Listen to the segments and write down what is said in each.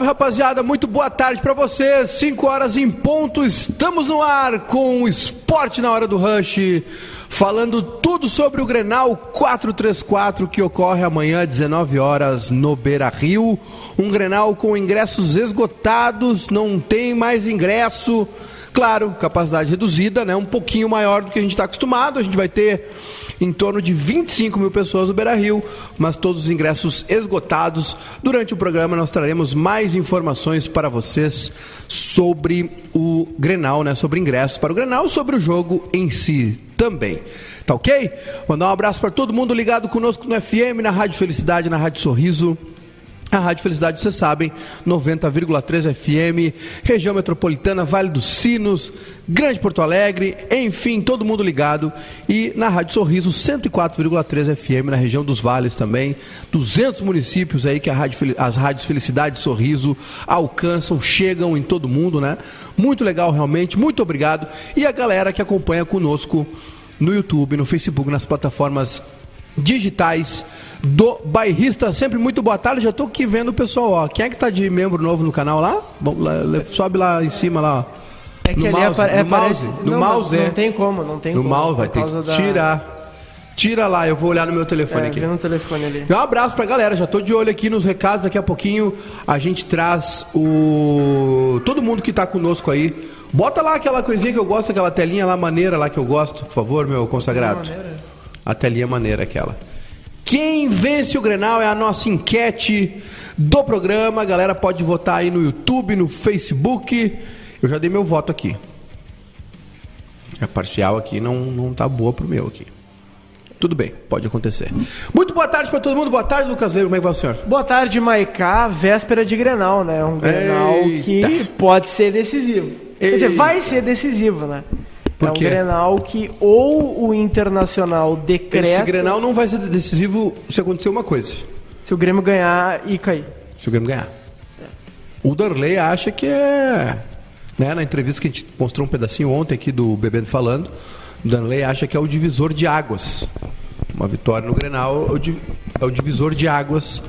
Salve rapaziada, muito boa tarde para vocês. 5 horas em ponto, estamos no ar com o Esporte na Hora do Rush, falando tudo sobre o Grenal 434 que ocorre amanhã às 19 horas no Beira Rio. Um Grenal com ingressos esgotados, não tem mais ingresso. Claro, capacidade reduzida, né? Um pouquinho maior do que a gente está acostumado. A gente vai ter em torno de 25 mil pessoas no Beira Rio, mas todos os ingressos esgotados. Durante o programa nós traremos mais informações para vocês sobre o Grenal, né? Sobre ingressos para o Grenal, sobre o jogo em si também. Tá ok? Mandar um abraço para todo mundo ligado conosco no FM, na Rádio Felicidade, na Rádio Sorriso. A Rádio Felicidade, vocês sabem, 90,3 FM, região metropolitana, Vale dos Sinos, Grande Porto Alegre, enfim, todo mundo ligado. E na Rádio Sorriso, 104,3 FM, na região dos Vales também. 200 municípios aí que Rádio, as rádios Felicidade e Sorriso alcançam, chegam em todo mundo, né? Muito legal, realmente, muito obrigado. E a galera que acompanha conosco no YouTube, no Facebook, nas plataformas digitais do Bairrista. Sempre muito boa tarde. Já estou aqui vendo o pessoal. Ó. Quem é que está de membro novo no canal lá? Vamos lá sobe lá em cima lá. É que no ali mouse, é, no mouse, no não, mouse é. Não tem como, não tem no como. No mouse vai ter que da... tirar. Tira lá, eu vou olhar no meu telefone é, aqui. no telefone ali. Um abraço pra galera, já tô de olho aqui nos recados, daqui a pouquinho a gente traz o todo mundo que tá conosco aí. Bota lá aquela coisinha que eu gosto, aquela telinha lá maneira lá que eu gosto, por favor, meu consagrado. A telinha maneira aquela. Quem vence o Grenal é a nossa enquete do programa. A galera pode votar aí no YouTube, no Facebook. Eu já dei meu voto aqui. A parcial aqui não, não tá boa pro meu aqui. Tudo bem, pode acontecer. Muito boa tarde para todo mundo. Boa tarde, Lucas Weber. Como é que vai o senhor? Boa tarde, Maicá. Véspera de Grenal, né? Um Grenal Eita. que pode ser decisivo. Eita. Quer dizer, vai ser decisivo, né? É um? Grenal que ou o Internacional decreta... Esse Grenal não vai ser decisivo se acontecer uma coisa. Se o Grêmio ganhar e cair. Se o Grêmio ganhar. É. O Darley acha que é... Né, na entrevista que a gente mostrou um pedacinho ontem aqui do Bebendo Falando, o Darley acha que é o divisor de águas. Uma vitória no Grenal é o divisor de águas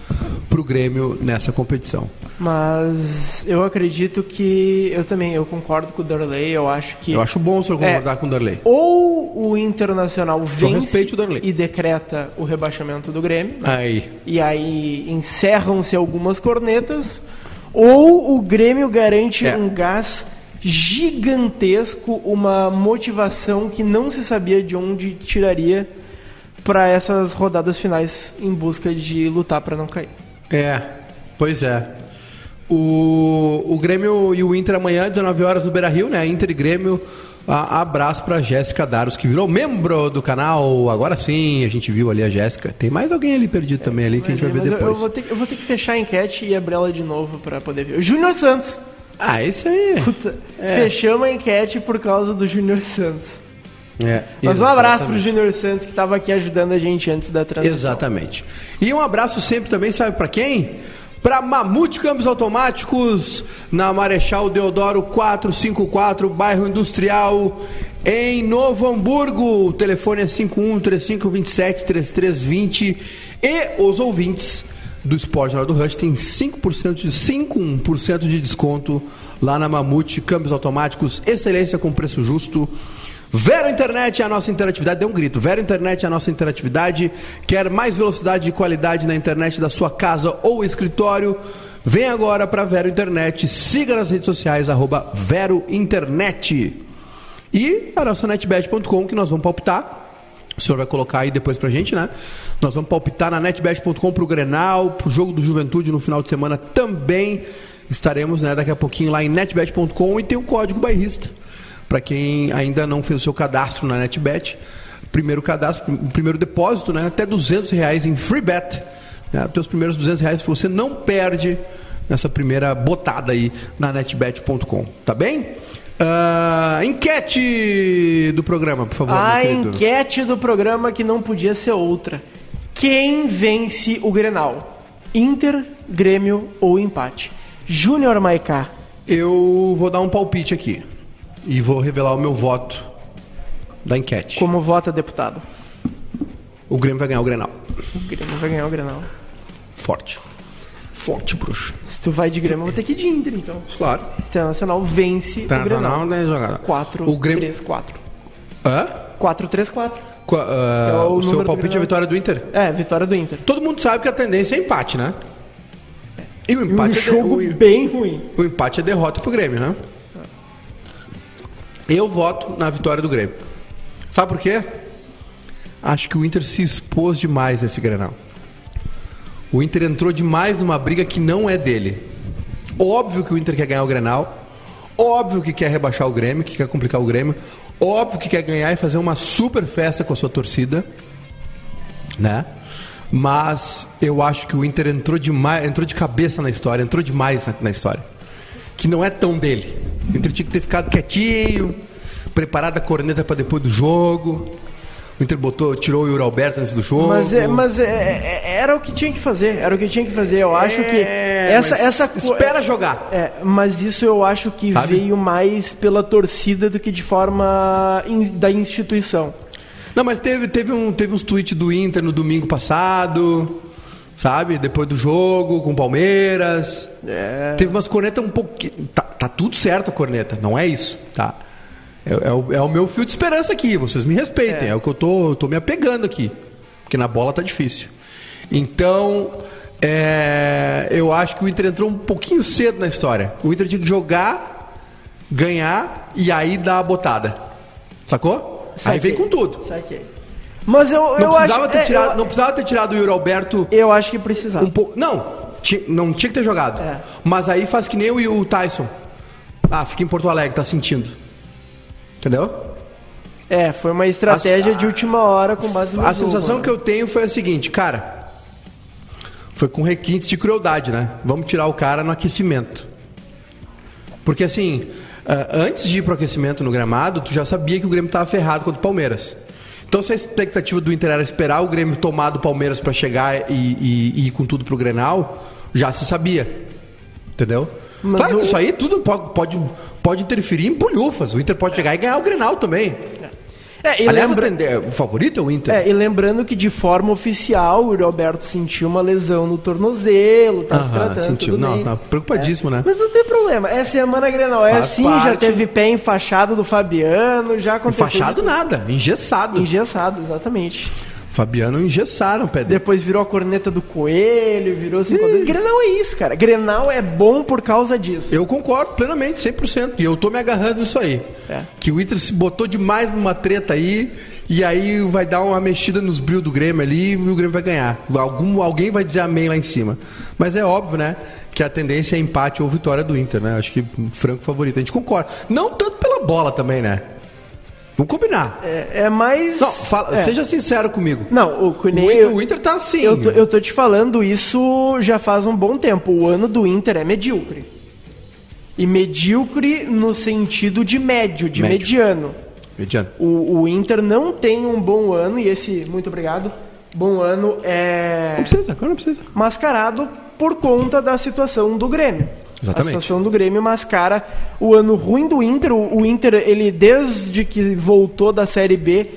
para o Grêmio nessa competição. Mas eu acredito que eu também eu concordo com o Darley. Eu acho que eu acho bom o senhor concordar é, com o Darley. Ou o Internacional vence o e decreta o rebaixamento do Grêmio. Aí. E aí encerram-se algumas cornetas. Ou o Grêmio garante é. um gás gigantesco, uma motivação que não se sabia de onde tiraria para essas rodadas finais em busca de lutar para não cair. É, pois é. O, o Grêmio e o Inter amanhã, 19 horas no Beira Rio, né? Inter e Grêmio. A, abraço para Jéssica Daros, que virou membro do canal. Agora sim, a gente viu ali a Jéssica. Tem mais alguém ali perdido é, também ali que a gente vai ver depois. Eu, eu, vou ter, eu vou ter que fechar a enquete e abrir ela de novo para poder ver. O Júnior Santos. Ah, esse aí. Puta, é. Fechamos a enquete por causa do Júnior Santos. É, Mas um abraço para o Júnior Santos que estava aqui ajudando a gente antes da transmissão. Exatamente. E um abraço sempre também, sabe para quem? Para Mamute Câmbios Automáticos, na Marechal Deodoro 454, bairro Industrial, em Novo Hamburgo. O telefone é 51 3527 3320 e os ouvintes do Esporte Hora do Rush tem 5% de 5% de desconto lá na Mamute Câmbios Automáticos, excelência com preço justo. Vero Internet é a nossa interatividade. Dê um grito. Vero Internet é a nossa interatividade. Quer mais velocidade e qualidade na internet da sua casa ou escritório? Vem agora para Vero Internet. Siga nas redes sociais, arroba Vero Internet. E a nossa netbet.com que nós vamos palpitar. O senhor vai colocar aí depois pra gente, né? Nós vamos palpitar na netbet.com pro Grenal, pro jogo do Juventude no final de semana também. Estaremos, né, daqui a pouquinho lá em netbet.com e tem um código bairrista para quem ainda não fez o seu cadastro na NetBet. Primeiro cadastro, primeiro depósito, né? Até 200 reais em free bet. Né? Os primeiros 200 reais você não perde nessa primeira botada aí na netbet.com, tá bem? Uh, enquete do programa, por favor. A enquete do programa que não podia ser outra. Quem vence o Grenal? Inter, Grêmio ou empate? Júnior Maicá. Eu vou dar um palpite aqui e vou revelar o meu voto da enquete. Como vota deputado? O Grêmio vai ganhar o Grenal. O Grêmio vai ganhar o Grenal. Forte. Forte, bruxo. Se tu vai de Grêmio, eu vou ter que ir de Inter, então. Claro. Internacional vence Internacional o Grenal. né, jogada. 4, O Grêmio- 3, 4. Hã? 4, 3, 4. Qua- ah, é o o seu palpite é a vitória do Inter? É, vitória do Inter. Todo mundo sabe que a tendência é empate, né? E o E um empate, é, de- jogo o- bem ruim. o empate é derrota pro Grêmio, né? Eu voto na vitória do Grêmio. Sabe por quê? Acho que o Inter se expôs demais nesse Grenal. O Inter entrou demais numa briga que não é dele. Óbvio que o Inter quer ganhar o Grenal. Óbvio que quer rebaixar o Grêmio, que quer complicar o Grêmio. Óbvio que quer ganhar e fazer uma super festa com a sua torcida. Né? Mas eu acho que o Inter entrou demais, entrou de cabeça na história, entrou demais na, na história. Que não é tão dele. O Inter tinha que ter ficado quietinho, preparado a corneta para depois do jogo. O Inter botou, tirou o Yuri Alberto antes do jogo. Mas, é, mas é, é- era o que tinha que fazer. Era o que tinha que fazer. Eu acho que É, essa, mas essa co- espera jogar. É, mas isso eu acho que Sabe? veio mais pela torcida do que de forma in- da instituição. Não, mas teve, teve, um, teve uns tweets do Inter no domingo passado, sabe? Depois do jogo, com o Palmeiras. É. Teve umas cornetas um pouquinho. Tá, tá tudo certo a corneta, não é isso, tá? É, é o, é o meu fio de esperança aqui, vocês me respeitem, é, o que eu tô, eu tô me apegando aqui. Porque na bola tá difícil. Então, é, eu acho que o Inter entrou um pouquinho cedo na história. O Inter tinha que jogar, ganhar e aí dar a botada. Sacou? Aí vem com tudo. Saquei. Mas eu, Não eu precisava, acho ter é, tirado, eu, não precisava ter tirado o Yuri Alberto eu acho que precisava. um pouco. Não, não tinha que ter jogado. É. Mas aí faz que nem o, o Tyson. Ah, fica em Porto Alegre, tá sentindo. Entendeu? É, foi uma estratégia A- de última hora com base no A jogo, sensação né? que eu tenho foi a seguinte, cara. Foi com requintes de crueldade, né? Vamos tirar o cara no aquecimento. Porque assim, ah, antes de ir pro aquecimento no gramado, tu já sabia que o Grêmio tava ferrado contra o Palmeiras. Então se a expectativa do Inter era esperar o Grêmio tomar do Palmeiras para chegar e, e- e ir com tudo pro Grenal, já se sabia. Entendeu? Mas claro que o- isso aí tudo pode, pode, pode interferir em bolhufas. O Inter pode chegar e ganhar o Grenal também. É, e, lembra... o favorito é o Inter. é, e lembrando que de forma oficial o Roberto sentiu uma lesão no tornozelo, tá se tratando, sentiu. tudo Não, bem. não, preocupadíssimo, né? Mas não tem problema, é semana Grenal, é Faz assim, já parte. teve pé enfaixado do Fabiano, já aconteceu... De- nada, engessado. Engessado, exatamente. Fabiano engessaram o pé dele. Depois virou a corneta do coelho, virou cinco vezes. Grenal é isso, cara. Grenal é bom por causa disso. Eu concordo plenamente, 100%. E eu tô me agarrando nisso aí. É. Que o Inter se botou demais numa treta aí. E aí vai dar uma mexida nos brilhos do Grêmio ali e o Grêmio vai ganhar. Algum, alguém vai dizer amém lá em cima. Mas é óbvio, né? Que a tendência é empate ou vitória do Inter, né? Acho que franco favorito. A gente concorda. Não tanto pela bola também, né? Vamos combinar. É, é mais. Não, fala- é. seja sincero comigo. Não, o O. Inter, o Inter tá assim. Eu tô, eu tô te falando isso já faz um bom tempo. O ano do Inter é medíocre. E medíocre no sentido de médio, de Médio. mediano. Mediano. O, o Inter não tem um bom ano, e esse, muito obrigado, bom ano é Não precisa, agora não precisa. mascarado por conta da situação do Grêmio. Exatamente. A situação do Grêmio mascara o ano ruim do Inter. O, Inter, ele desde que voltou da Série B,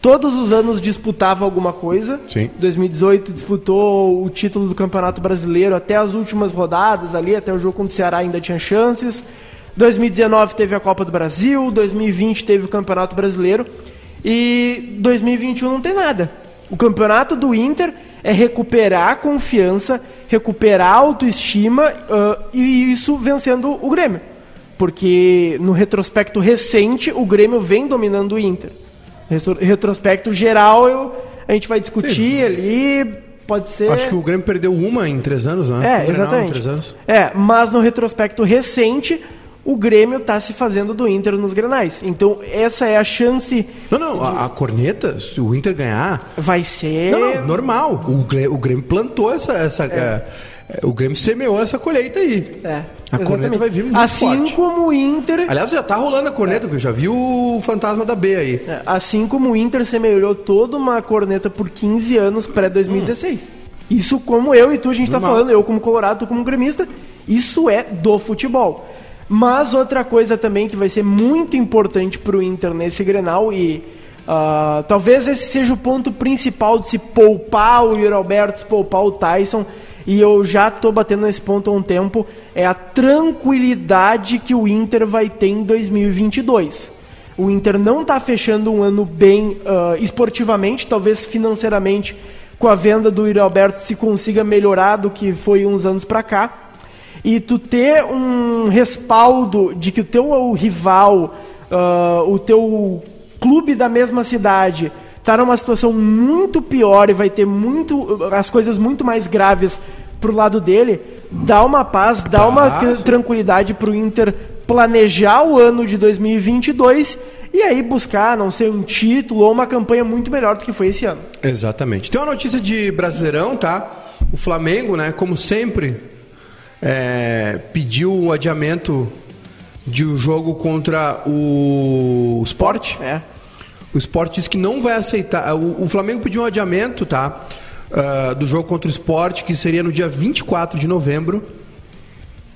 todos os anos disputava alguma coisa. Sim. 2018 disputou o título do Campeonato Brasileiro até as últimas rodadas ali, até o jogo contra o Ceará ainda tinha chances. 2019 teve a Copa do Brasil, 2020 teve o Campeonato Brasileiro e 2021 não tem nada. O campeonato do Inter é recuperar a confiança, recuperar a autoestima ah, e isso vencendo o Grêmio. Porque no retrospecto recente, o Grêmio vem dominando o Inter. Retro- Retrospecto geral, eu- a gente vai discutir ali, pode ser... Acho que o Grêmio perdeu uma em três anos, né? É, Grenal exatamente. três anos. É, mas no retrospecto recente, o Grêmio tá se fazendo do Inter nos Grenais. Então, essa é a chance. Não, não, a, a corneta, se o Inter ganhar. Vai ser. Não, não, normal. O Grêmio, o Grêmio plantou essa. essa é, é, o Grêmio semeou essa colheita aí. É, A corneta exatamente. vai vir muito Assim forte. como o Inter. Aliás, já tá rolando a corneta, porque eu já vi o fantasma da B aí. é, Assim como o Inter semeou toda uma corneta por 15 anos pré-2016. Isso como eu e tu, a gente tá Normal. falando, eu como colorado, tu como gremista, isso é do futebol. Mas outra coisa também que vai ser muito importante pro Inter nesse Grenal e ah, talvez esse seja o ponto principal de se poupar o Yuri Alberto, se poupar o Tyson, e eu já tô batendo nesse ponto há um tempo, é a tranquilidade que o Inter vai ter em 2022. O Inter não está fechando um ano bem uh, esportivamente, talvez financeiramente, com a venda do Yuri Alberto se consiga melhorar do que foi uns anos para cá. E tu ter um respaldo de que o teu rival, uh, o teu clube da mesma cidade, está numa situação muito pior e vai ter muito as coisas muito mais graves pro lado dele, dá uma paz, dá uma tranquilidade pro Inter planejar o ano de 2022 e aí buscar, não sei, um título ou uma campanha muito melhor do que foi esse ano. Exatamente. Tem uma notícia de Brasileirão, tá? O Flamengo, né, como sempre, é, pediu o adiamento de um jogo contra o Sport. É. O Sport disse que não vai aceitar. O, o Flamengo pediu um adiamento, tá? Uh, do jogo contra o Sport, que seria no dia 24 de novembro,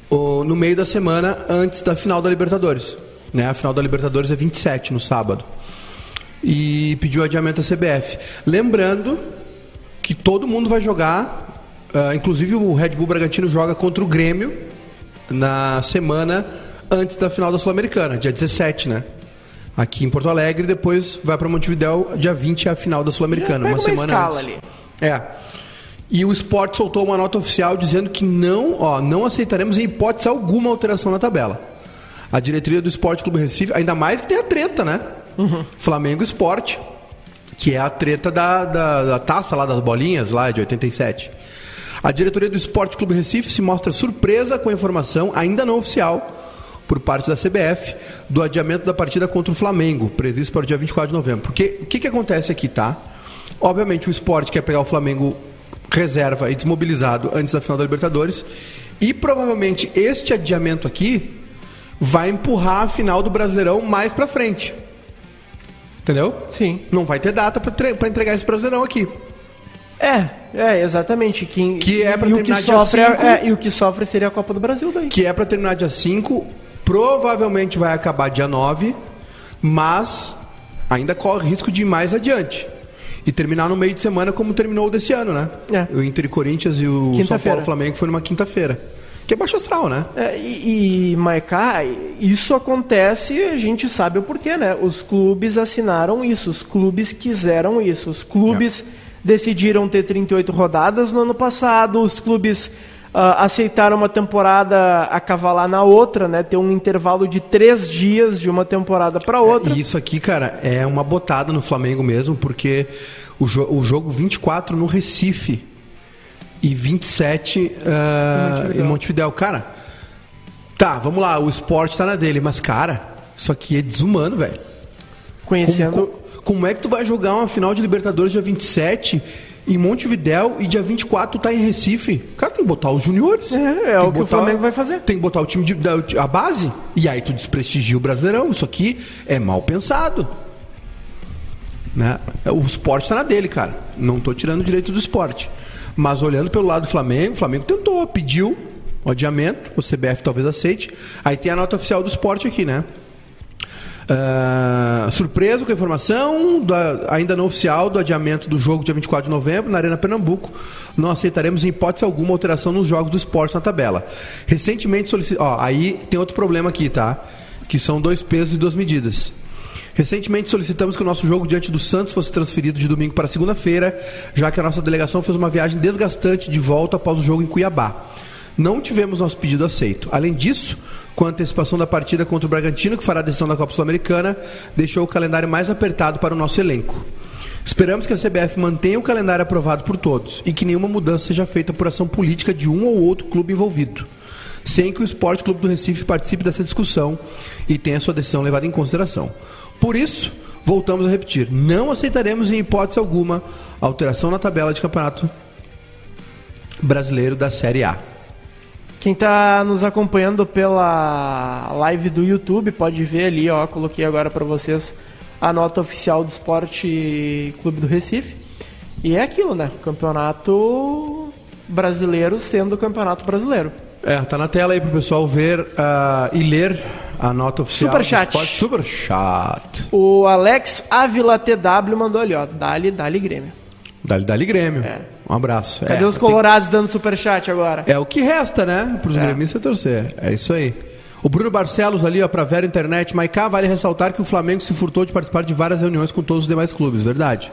ou no meio da semana antes da final da Libertadores. Né? A final da Libertadores é 27, no sábado. E pediu adiamento à CBF. Lembrando que todo mundo vai jogar, uh, inclusive o Red Bull Bragantino joga contra o Grêmio na semana antes da final da Sul-Americana, dia 17, né? aqui em Porto Alegre, depois vai para Montevidéu, dia 20 é a final da Sul-Americana, uma, uma semana escala antes. ali. É. E o Sport soltou uma nota oficial dizendo que não, ó, não aceitaremos em hipótese alguma alteração na tabela. A diretoria do Esporte Clube Recife, ainda mais que tem a treta, né? Uhum. Flamengo Esporte, que é a treta da, da, da, taça lá das bolinhas, lá de 87. A diretoria do Esporte Clube Recife se mostra surpresa com a informação, ainda não oficial, por parte da CBF do adiamento da partida contra o Flamengo, previsto para o dia 24 de novembro. Porque o que, que acontece aqui, tá? Obviamente o esporte quer pegar o Flamengo reserva e desmobilizado antes da final da Libertadores. E provavelmente este adiamento aqui vai empurrar a final do Brasileirão mais para frente. Entendeu? Sim. Não vai ter data para entregar esse Brasileirão aqui. É, é, exatamente. Que, que é para terminar dia 5. É, e o que sofre seria a Copa do Brasil daí. Que é para terminar dia 5 provavelmente vai acabar dia 9, mas ainda corre risco de ir mais adiante. E terminar no meio de semana como terminou desse ano, né? É. O Inter e Corinthians e o São Paulo Flamengo foi numa quinta-feira. Que é baixo astral, né? É, e, e Maiká, isso acontece, a gente sabe o porquê, né? Os clubes assinaram isso, os clubes quiseram isso, os clubes é. Decidiram ter 38 rodadas no ano passado, os clubes uh, aceitaram uma temporada acavalar na outra, né? Ter um intervalo de três dias de uma temporada para outra. É, isso aqui, cara, é uma botada no Flamengo mesmo, porque o, jo o jogo 24 no Recife e 27 uh, em Montevidéu. Cara, tá, vamos lá, o esporte tá na dele, mas, cara, isso aqui é desumano, velho. Conhecendo. Como, como, é que tu vai jogar uma final de Libertadores dia 27 em Montevidéu e dia 24 tá em Recife. Cara, tem que botar os juniores. É, é o que, botar, o Flamengo vai fazer. Tem que botar o time de, da, a base. E aí tu desprestigia o Brasileirão. Isso aqui é mal pensado. Né? O esporte está na dele, cara. Não tô tirando o direito do esporte. Mas olhando pelo lado do Flamengo, o Flamengo tentou, pediu o adiamento, o CBF talvez aceite. Aí tem a nota oficial do esporte aqui, né? Uh, surpreso com a informação, ainda não oficial, do adiamento do jogo dia 24 de novembro na Arena Pernambuco. Não aceitaremos em hipótese alguma alteração nos jogos do esporte na tabela. Recentemente solicitamos. Aí tem outro problema aqui, tá? Que são dois pesos e duas medidas. Recentemente solicitamos que o nosso jogo diante do Santos fosse transferido de domingo para segunda-feira, já que a nossa delegação fez uma viagem desgastante de volta após o jogo em Cuiabá. Não tivemos nosso pedido aceito. Além disso, com a antecipação da partida contra o Bragantino, que fará a decisão da Copa Sul-Americana, deixou o calendário mais apertado para o nosso elenco. Esperamos que a CBF mantenha o calendário aprovado por todos e que nenhuma mudança seja feita por ação política de um ou outro clube envolvido, sem que o Esporte Clube do Recife participe dessa discussão e tenha sua decisão levada em consideração. Por isso, voltamos a repetir: não aceitaremos em hipótese alguma alteração na tabela de campeonato brasileiro da Série A. Quem está nos acompanhando pela live do YouTube pode ver ali, ó, coloquei agora para vocês a nota oficial do Esporte Clube do Recife. E é aquilo, né? Campeonato brasileiro sendo campeonato brasileiro. É, tá na tela aí pro pessoal ver uh, e ler a nota oficial. Super chat. Super chat. O Alex Avila TW mandou ali, ó. Dali, dali Grêmio. Dali, dali Grêmio. É. Um abraço. Cadê é, os colorados tem... dando superchat agora? É o que resta, né? Para os é. gremistas torcer. É isso aí. O Bruno Barcelos ali, ó, pra Vera Internet. Maiká, vale ressaltar que o Flamengo se furtou de participar de várias reuniões com todos os demais clubes, verdade.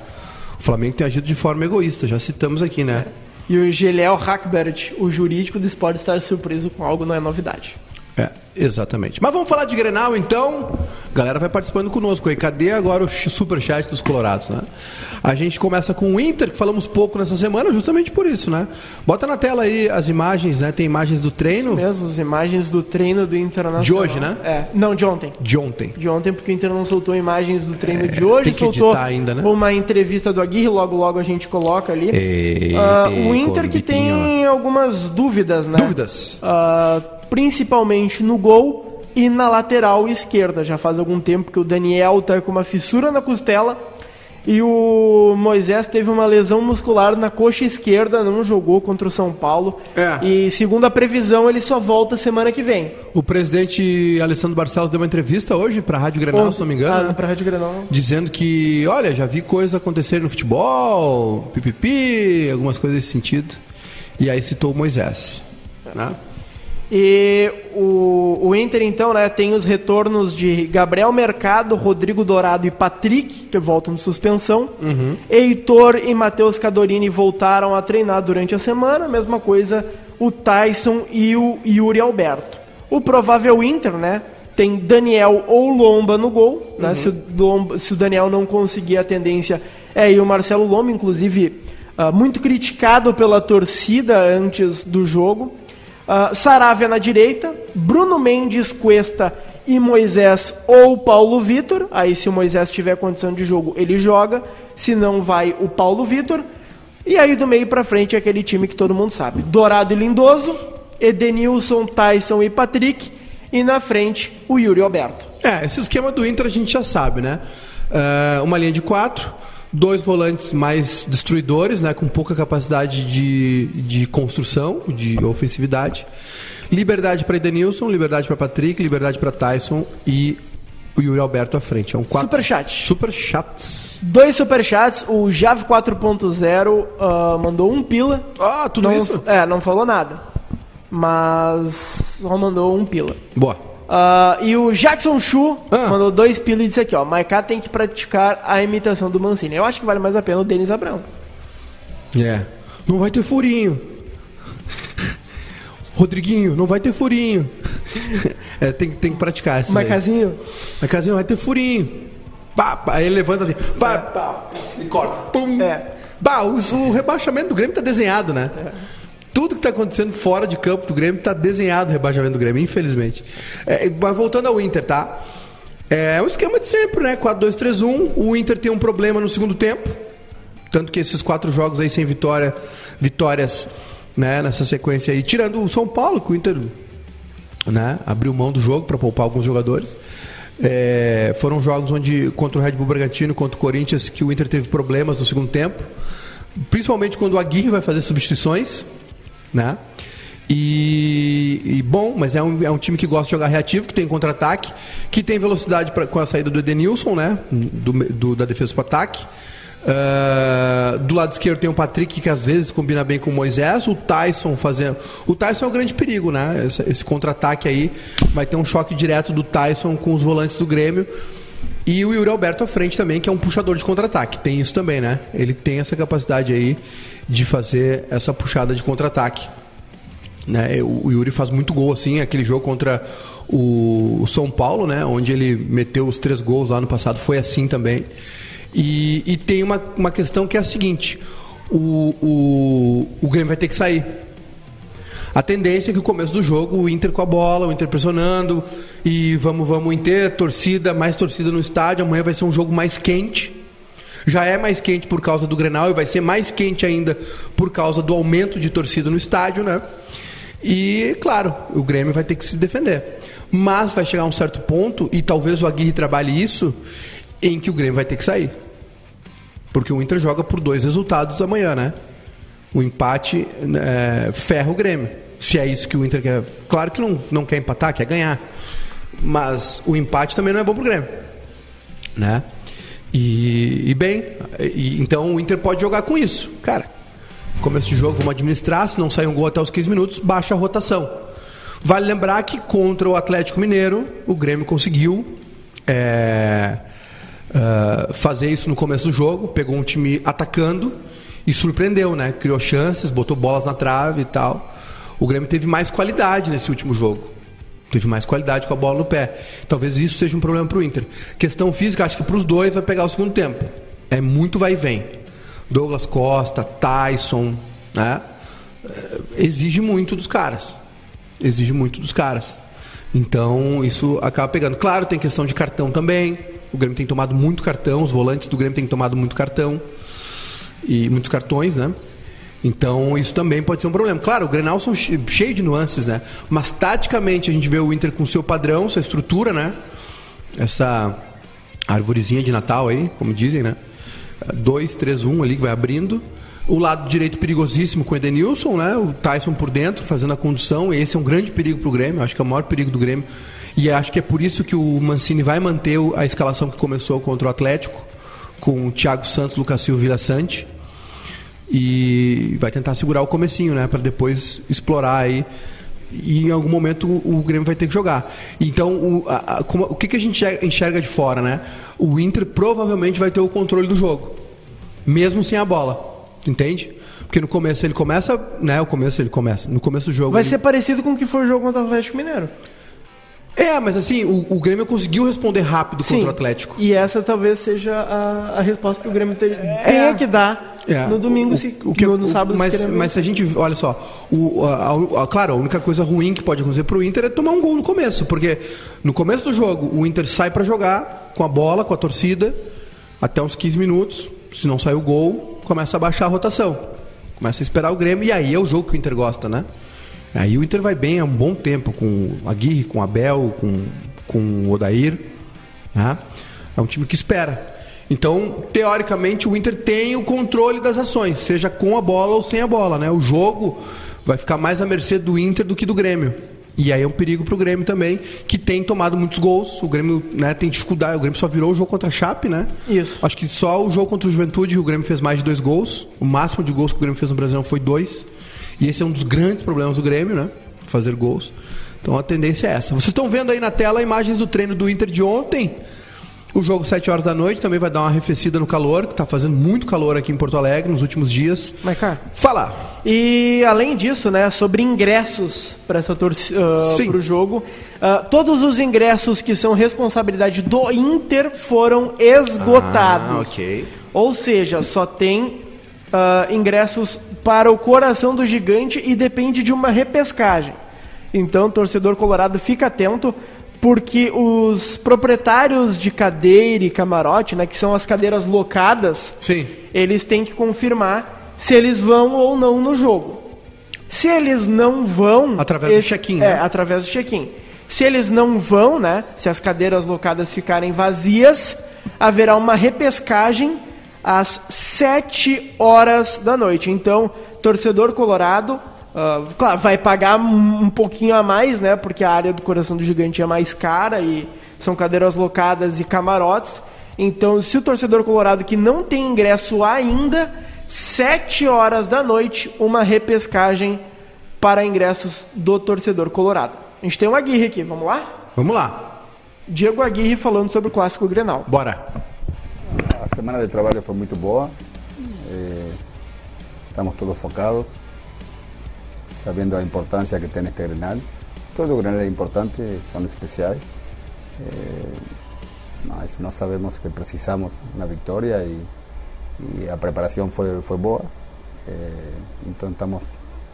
O Flamengo tem agido de forma egoísta, já citamos aqui, né? E o Geliel Hackbert, o jurídico do esporte, estar surpreso com algo não é novidade. É, exatamente. Mas vamos falar de Grenal então. A galera vai participando conosco aí. Cadê agora o superchat dos Colorados, né? A gente começa com o Inter, que falamos pouco nessa semana, justamente por isso, né? Bota na tela aí as imagens, né? Tem imagens do treino. Isso mesmo, as imagens do treino do Internacional. De hoje, né? É. Não, de ontem. De ontem. De ontem, porque o Inter não soltou imagens do treino é, de hoje, tem que soltou ainda, né? uma entrevista do Aguirre, logo logo a gente coloca ali. Uh, o Inter que tem algumas dúvidas, né? Dúvidas. Uh, principalmente no gol e na lateral esquerda. Já faz algum tempo que o Daniel está com uma fissura na costela e o Moisés teve uma lesão muscular na coxa esquerda, não jogou contra o São Paulo. É. E segundo a previsão, ele só volta semana que vem. O presidente Alessandro Barcelos deu uma entrevista hoje para a Rádio Grenal, se não me engano. Ah, né? para a Rádio Grenal. Dizendo que, olha, já vi coisas acontecer no futebol, pipipi, algumas coisas nesse sentido. E aí citou o Moisés. Né? E o, o Inter, então, né, tem os retornos de Gabriel Mercado, Rodrigo Dourado e Patrick, que voltam de suspensão. Uhum. Heitor e Matheus Cadorini voltaram a treinar durante a semana. Mesma coisa o Tyson e o Yuri Alberto. O provável Inter, né? Tem Daniel ou Lomba no gol. Né? Uhum. Se, o Lomba, se o Daniel não conseguir a tendência, é aí o Marcelo Lomba, inclusive uh, muito criticado pela torcida antes do jogo. Uh, Saravia na direita, Bruno Mendes, Cuesta e Moisés ou Paulo Vitor. Aí, se o Moisés tiver condição de jogo, ele joga. Se não, vai o Paulo Vitor. E aí, do meio para frente, é aquele time que todo mundo sabe: Dourado e Lindoso, Edenilson, Tyson e Patrick. E na frente, o Yuri Alberto. É, esse esquema do Inter a gente já sabe, né? Uh, uma linha de quatro dois volantes mais destruidores, né, com pouca capacidade de, de construção, de ofensividade. Liberdade para Edenilson, liberdade para Patrick, liberdade para Tyson e o Yuri Alberto à frente. É um quatro... Superchat. Superchats. Dois superchats. O Jav 4.0 uh, mandou um pila. Ah, tudo não, isso? É, não falou nada. Mas só mandou um pila. Boa. Uh, e o Jackson Chu ah. mandou dois pilos e disse aqui, ó, Maiká tem que praticar a imitação do Mancini. Eu acho que vale mais a pena o Denis Abrão. É. Não vai ter furinho. Rodriguinho, não vai ter furinho. é, tem, tem que praticar isso. Maicazinho? Maicazinho, vai ter furinho. Pá, pá, aí ele levanta assim, pá, pá, e corta. Pum. É. Bah, o, o rebaixamento do Grêmio tá desenhado, né? É tudo que está acontecendo fora de campo do Grêmio está desenhado o rebaixamento do Grêmio, infelizmente. É, mas voltando ao Inter, tá? É o esquema de sempre, né? 4-2-3-1. O Inter tem um problema no segundo tempo. Tanto que esses quatro jogos aí sem vitória, vitórias né, nessa sequência aí, tirando o São Paulo, que o Inter né, abriu mão do jogo para poupar alguns jogadores. É, foram jogos onde, contra o Red Bull Bragantino, contra o Corinthians, que o Inter teve problemas no segundo tempo. Principalmente quando o Aguirre vai fazer substituições né? E, e, bom, mas é um, é um time que gosta de jogar reativo, que tem contra-ataque, que tem velocidade pra, com a saída do Edenilson, né? Do, do da defesa para ataque. Uh, do lado esquerdo tem o Patrick que às vezes combina bem com o Moisés, o Tyson fazendo. O Tyson é o grande perigo, né? Esse, esse contra-ataque aí vai ter um choque direto do Tyson com os volantes do Grêmio. E o Yuri Alberto à frente também, que é um puxador de contra-ataque. Tem isso também, né? Ele tem essa capacidade aí de fazer essa puxada de contra-ataque. Né? O Yuri faz muito gol assim, aquele jogo contra o São Paulo, né? onde ele meteu os três gols lá no passado, foi assim também. E, e tem uma, uma questão que é a seguinte: o, o, o Grêmio vai ter que sair. A tendência é que o começo do jogo, o Inter com a bola, o Inter pressionando, e vamos, vamos Inter, torcida, mais torcida no estádio. Amanhã vai ser um jogo mais quente já é mais quente por causa do Grenal e vai ser mais quente ainda por causa do aumento de torcida no estádio, né? E, claro, o Grêmio vai ter que se defender. Mas vai chegar a um certo ponto, e talvez o Aguirre trabalhe isso, em que o Grêmio vai ter que sair. Porque o Inter joga por dois resultados amanhã, né? O empate é, ferra o Grêmio. Se é isso que o Inter quer. Claro que não, não quer empatar, quer ganhar. Mas o empate também não é bom pro Grêmio. Né? E, e bem, e, então o Inter pode jogar com isso. Cara, começo de jogo, vamos administrar, se não sair um gol até os 15 minutos, baixa a rotação. Vale lembrar que contra o Atlético Mineiro, o Grêmio conseguiu é, uh, fazer isso no começo do jogo, pegou um time atacando e surpreendeu, né? Criou chances, botou bolas na trave e tal. O Grêmio teve mais qualidade nesse último jogo. Teve mais qualidade com a bola no pé. Talvez isso seja um problema para o Inter. Questão física, acho que para os dois vai pegar o segundo tempo. É muito vai e vem. Douglas Costa, Tyson, né? É, exige muito dos caras. Exige muito dos caras. Então, isso acaba pegando. Claro, tem questão de cartão também. O Grêmio tem tomado muito cartão, os volantes do Grêmio têm tomado muito cartão. E muitos cartões, né? Então isso também pode ser um problema. Claro, o Grenal são cheio de nuances, né? Mas taticamente a gente vê o Inter com seu padrão, sua estrutura, né? Essa arvorezinha de Natal aí, como dizem, né? 2, 3, 1 ali que vai abrindo. O lado direito perigosíssimo com o Edenilson, né? O Tyson por dentro, fazendo a condução. Esse é um grande perigo para o Grêmio, acho que é o maior perigo do Grêmio. E acho que é por isso que o Mancini vai manter a escalação que começou contra o Atlético, com o Thiago Santos, Lucas Silva e Vila Sante e vai tentar segurar o comecinho, né, para depois explorar aí e em algum momento o, Grêmio vai ter que jogar. Então, o, a, a, como, o que, que a gente enxerga de fora, né? O Inter provavelmente vai ter o controle do jogo, mesmo sem a bola, entende? Porque no começo ele começa, né? O começo ele começa. No começo do jogo. Vai ele... ser parecido com o que foi o jogo contra o Atlético Mineiro. É, mas assim, o, o Grêmio conseguiu responder rápido Sim, contra o Atlético. E essa talvez seja a, a resposta que o Grêmio te, é, tenha que dar é, no domingo, o, se, o que, no, no sábado. Mas, se mas se a gente, olha só, o, a, a, claro, a única coisa ruim que pode acontecer para o Inter é tomar um gol no começo, porque no começo do jogo o Inter sai para jogar com a bola, com a torcida, até uns 15 minutos. Se não sair o gol, começa a baixar a rotação, começa a esperar o Grêmio e aí é o jogo que o Inter gosta, né? Aí o Inter vai bem há um bom tempo com a Aguirre, com o Abel, com, com o Odair. Né? É um time que espera. Então, teoricamente, o Inter tem o controle das ações, seja com a bola ou sem a bola. Né? O jogo vai ficar mais à mercê do Inter do que do Grêmio. E aí é um perigo para o Grêmio também, que tem tomado muitos gols. O Grêmio né, tem dificuldade. O Grêmio só virou o jogo contra a Chape, né? Isso. Acho que só o jogo contra o Juventude o Grêmio fez mais de dois gols. O máximo de gols que o Grêmio fez no Brasil foi dois. E esse é um dos grandes problemas do Grêmio, né? Fazer gols. Então a tendência é essa. Vocês estão vendo aí na tela imagens do treino do Inter de ontem. O jogo 7 horas da noite também vai dar uma arrefecida no calor, que está fazendo muito calor aqui em Porto Alegre nos últimos dias. Mas, cara. Fala! E além disso, né, sobre ingressos para essa torcida uh, o jogo, uh, todos os ingressos que são responsabilidade do Inter foram esgotados. Ah, ok. Ou seja, só tem uh, ingressos para o coração do gigante e depende de uma repescagem. Então, torcedor colorado, fica atento, porque os proprietários de cadeira e camarote, né, que são as cadeiras locadas, Sim. eles têm que confirmar se eles vão ou não no jogo. Se eles não vão. Através esse, do check-in. É, né? através do check-in. Se eles não vão, né? Se as cadeiras locadas ficarem vazias, haverá uma repescagem às 7 horas da noite. Então, torcedor colorado, uh, claro, vai pagar um pouquinho a mais, né? Porque a área do coração do gigante é mais cara e são cadeiras locadas e camarotes. Então, se o torcedor colorado que não tem ingresso ainda, 7 horas da noite, uma repescagem para ingressos do torcedor colorado. A gente tem uma Aguirre aqui, vamos lá? Vamos lá. Diego Aguirre falando sobre o clássico Grenal. Bora. A semana de trabalho foi muito boa. Eh, estamos todos focados, sabendo a importância que tem este Grenal. Todo Grenal é importante, são especiais. Eh, mas sabemos que precisamos uma vitória e, e a preparação foi, foi boa. Eh, estamos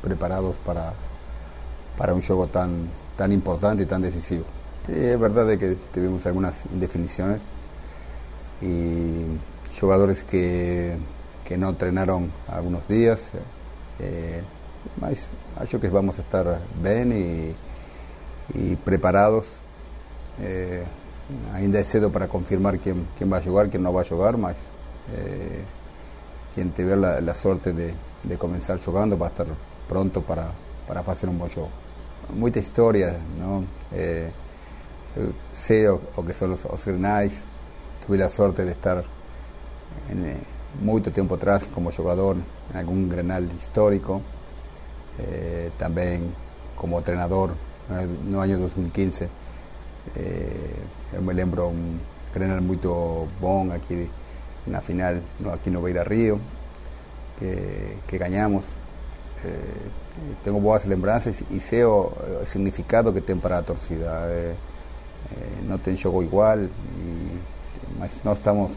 preparados para, para um jogo tão, tão importante e tão decisivo. Sí, é verdade que tivemos algumas indefinições y jugadores que, que no entrenaron algunos días. Eh, mas acho que vamos a estar bien y, preparados. Eh, ainda é cedo para confirmar quién, quién va a jugar, quién no va a jugar, mas eh, quien tiver la, la suerte de, de, comenzar jugando va a estar pronto para, para hacer un buen juego. Muita historia, ¿no? Eh, sé o, que son los, los tuve la suerte de estar en, mucho tiempo atrás como jugador en algún Grenal histórico, eh, también como entrenador en el año 2015. Eh, eu me lembro un Grenal muy bom aquí en la final, aquí no Beira Río, que, que ganhamos. Eh, tengo boas lembranças e o significado que tem para a torcida. Eh, eh, igual, e, mas estamos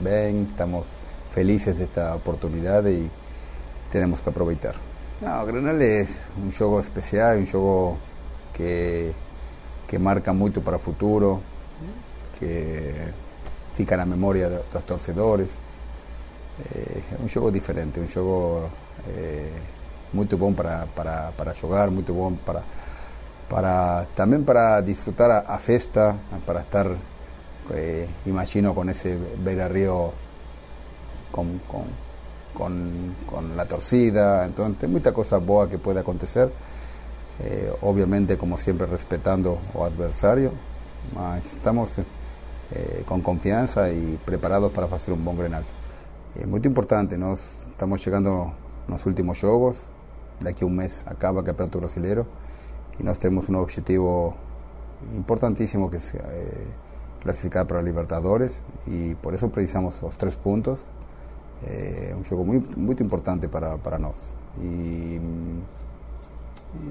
bem, estamos felizes desta oportunidade e temos que aproveitar. Não, o Grenal é um jogo especial, um jogo que, que marca muito para o futuro, que fica na memória dos torcedores. É um jogo diferente, um jogo é, muito bom para, para, para jogar, muito bom para, para também para disfrutar a, a festa, para estar, eh, imagino, com esse Beira Rio com, com, com, com a torcida. Então, tem muita coisa boa que pode acontecer. Eh, obviamente, como sempre, respeitando o adversário, mas estamos eh, com confiança e preparados para fazer um bom Grenal. É muito importante, nós estamos chegando nos últimos jogos, daqui a um mês acaba o Campeonato Brasileiro e nós temos um objetivo importantíssimo que é eh, classificar para a Libertadores e por isso precisamos os três pontos. É um jogo muito, importante para, para nós. E,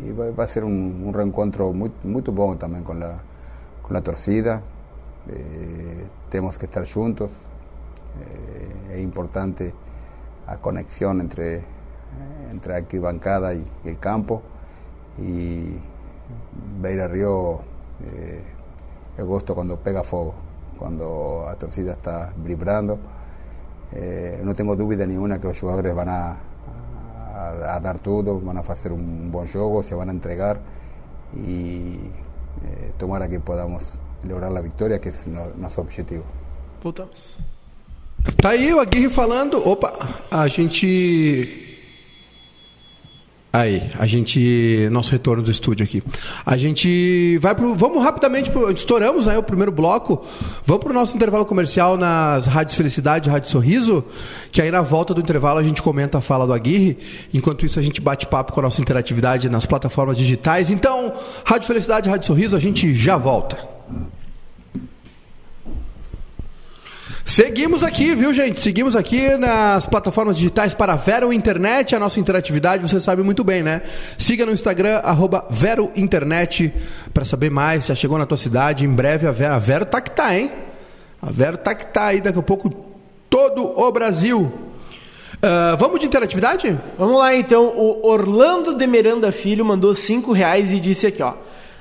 e vai, ser um, um reencontro muito, muito bom também com torcida. É, temos que estar juntos. É, é importante a conexão entre entre a arquibancada y el campo. Y Beira Río, eh, eu gosto quando pega fogo, quando a torcida está vibrando. Eh, não tenho dúvida nenhuma que os jogadores vão a, a, a, dar tudo, vão a fazer um bom jogo, se vão a entregar e eh, tomara que podamos lograr a vitória, que é no, nosso objetivo. Voltamos. Tá aí o Aguirre falando. Opa, a gente Aí, a gente. Nosso retorno do estúdio aqui. A gente vai pro. Vamos rapidamente pro. Estouramos aí o primeiro bloco. Vamos pro nosso intervalo comercial nas Rádios Felicidade, Rádio Sorriso. Que aí na volta do intervalo a gente comenta a fala do Aguirre. Enquanto isso, a gente bate papo com a nossa interatividade nas plataformas digitais. Então, Rádio Felicidade, Rádio Sorriso, a gente já volta. Seguimos aqui, viu, gente? Seguimos aqui nas plataformas digitais para Vero Internet, a nossa interatividade, você sabe muito bem, né? Siga no Instagram, arroba Vero Internet, para saber mais. Já chegou na tua cidade, em breve a Vero, a Vero tá que tá, hein? A Vero tá que tá aí, daqui a pouco todo o Brasil. Uh, vamos de interatividade? Vamos lá então. O Orlando de Miranda Filho mandou 5 reais e disse aqui, ó.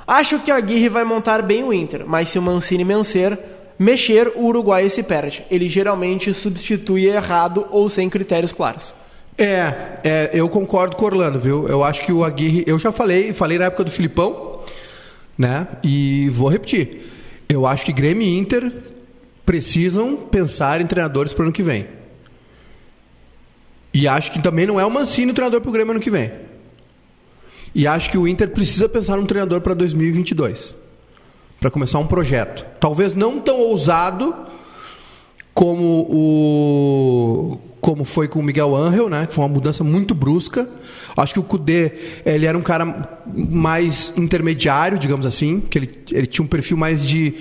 Acho que a Aguirre vai montar bem o Inter, mas se o Mancini vencer, mexer, o Uruguai se perde. Ele geralmente substitui errado ou sem critérios claros. É, é, eu concordo com o Orlando, viu? Eu acho que o Aguirre, eu já falei, falei na época do Filipão, né? E vou repetir. Eu acho que Grêmio e Inter precisam pensar em treinadores para o ano que vem. E acho que também não é o Mancini o treinador para o Grêmio ano que vem. E acho que o Inter precisa pensar num treinador para 2022 para começar um projeto. Talvez não tão ousado como o como foi com o Miguel Angel, né? Que foi uma mudança muito brusca. Acho que o Kudê, ele era um cara mais intermediário, digamos assim, que ele, ele tinha um perfil mais de,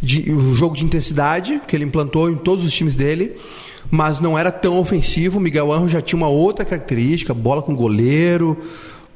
de um jogo de intensidade que ele implantou em todos os times dele, mas não era tão ofensivo. O Miguel Angel já tinha uma outra característica, bola com goleiro,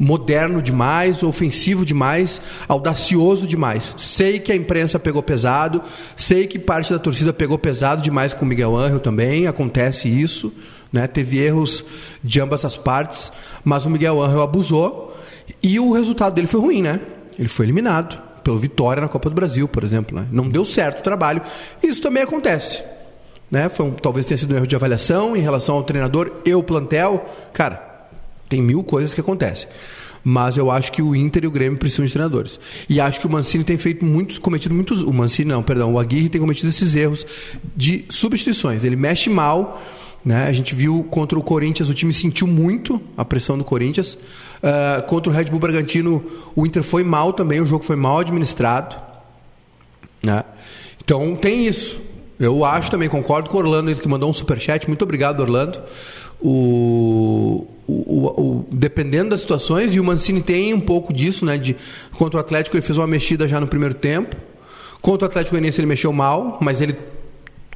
moderno demais, ofensivo demais, audacioso demais. Sei que a imprensa pegou pesado, sei que parte da torcida pegou pesado demais com o Miguel Angel também, acontece isso, né? Teve erros de ambas as partes, mas o Miguel Angel abusou e o resultado dele foi ruim, né? Ele foi eliminado pelo Vitória na Copa do Brasil, por exemplo, né? Não deu certo o trabalho. Isso também acontece. Né? Foi um, talvez tenha sido um erro de avaliação em relação ao treinador e o plantel. Cara, tem mil coisas que acontecem. Mas eu acho que o Inter e o Grêmio precisam de treinadores. E acho que o Mancini tem feito muitos, cometido muitos. O Mancini, não, perdão, o Aguirre tem cometido esses erros de substituições. Ele mexe mal. Né? A gente viu contra o Corinthians, o time sentiu muito a pressão do Corinthians. Uh, contra o Red Bull Bragantino, o Inter foi mal também, o jogo foi mal administrado. Né? Então tem isso. Eu acho também, concordo com o Orlando, ele que mandou um superchat. Muito obrigado, Orlando. O, o, o, dependendo das situações, e o Mancini tem um pouco disso, né? De, contra o Atlético, ele fez uma mexida já no primeiro tempo. Contra o Atlético Goianiense, ele mexeu mal, mas ele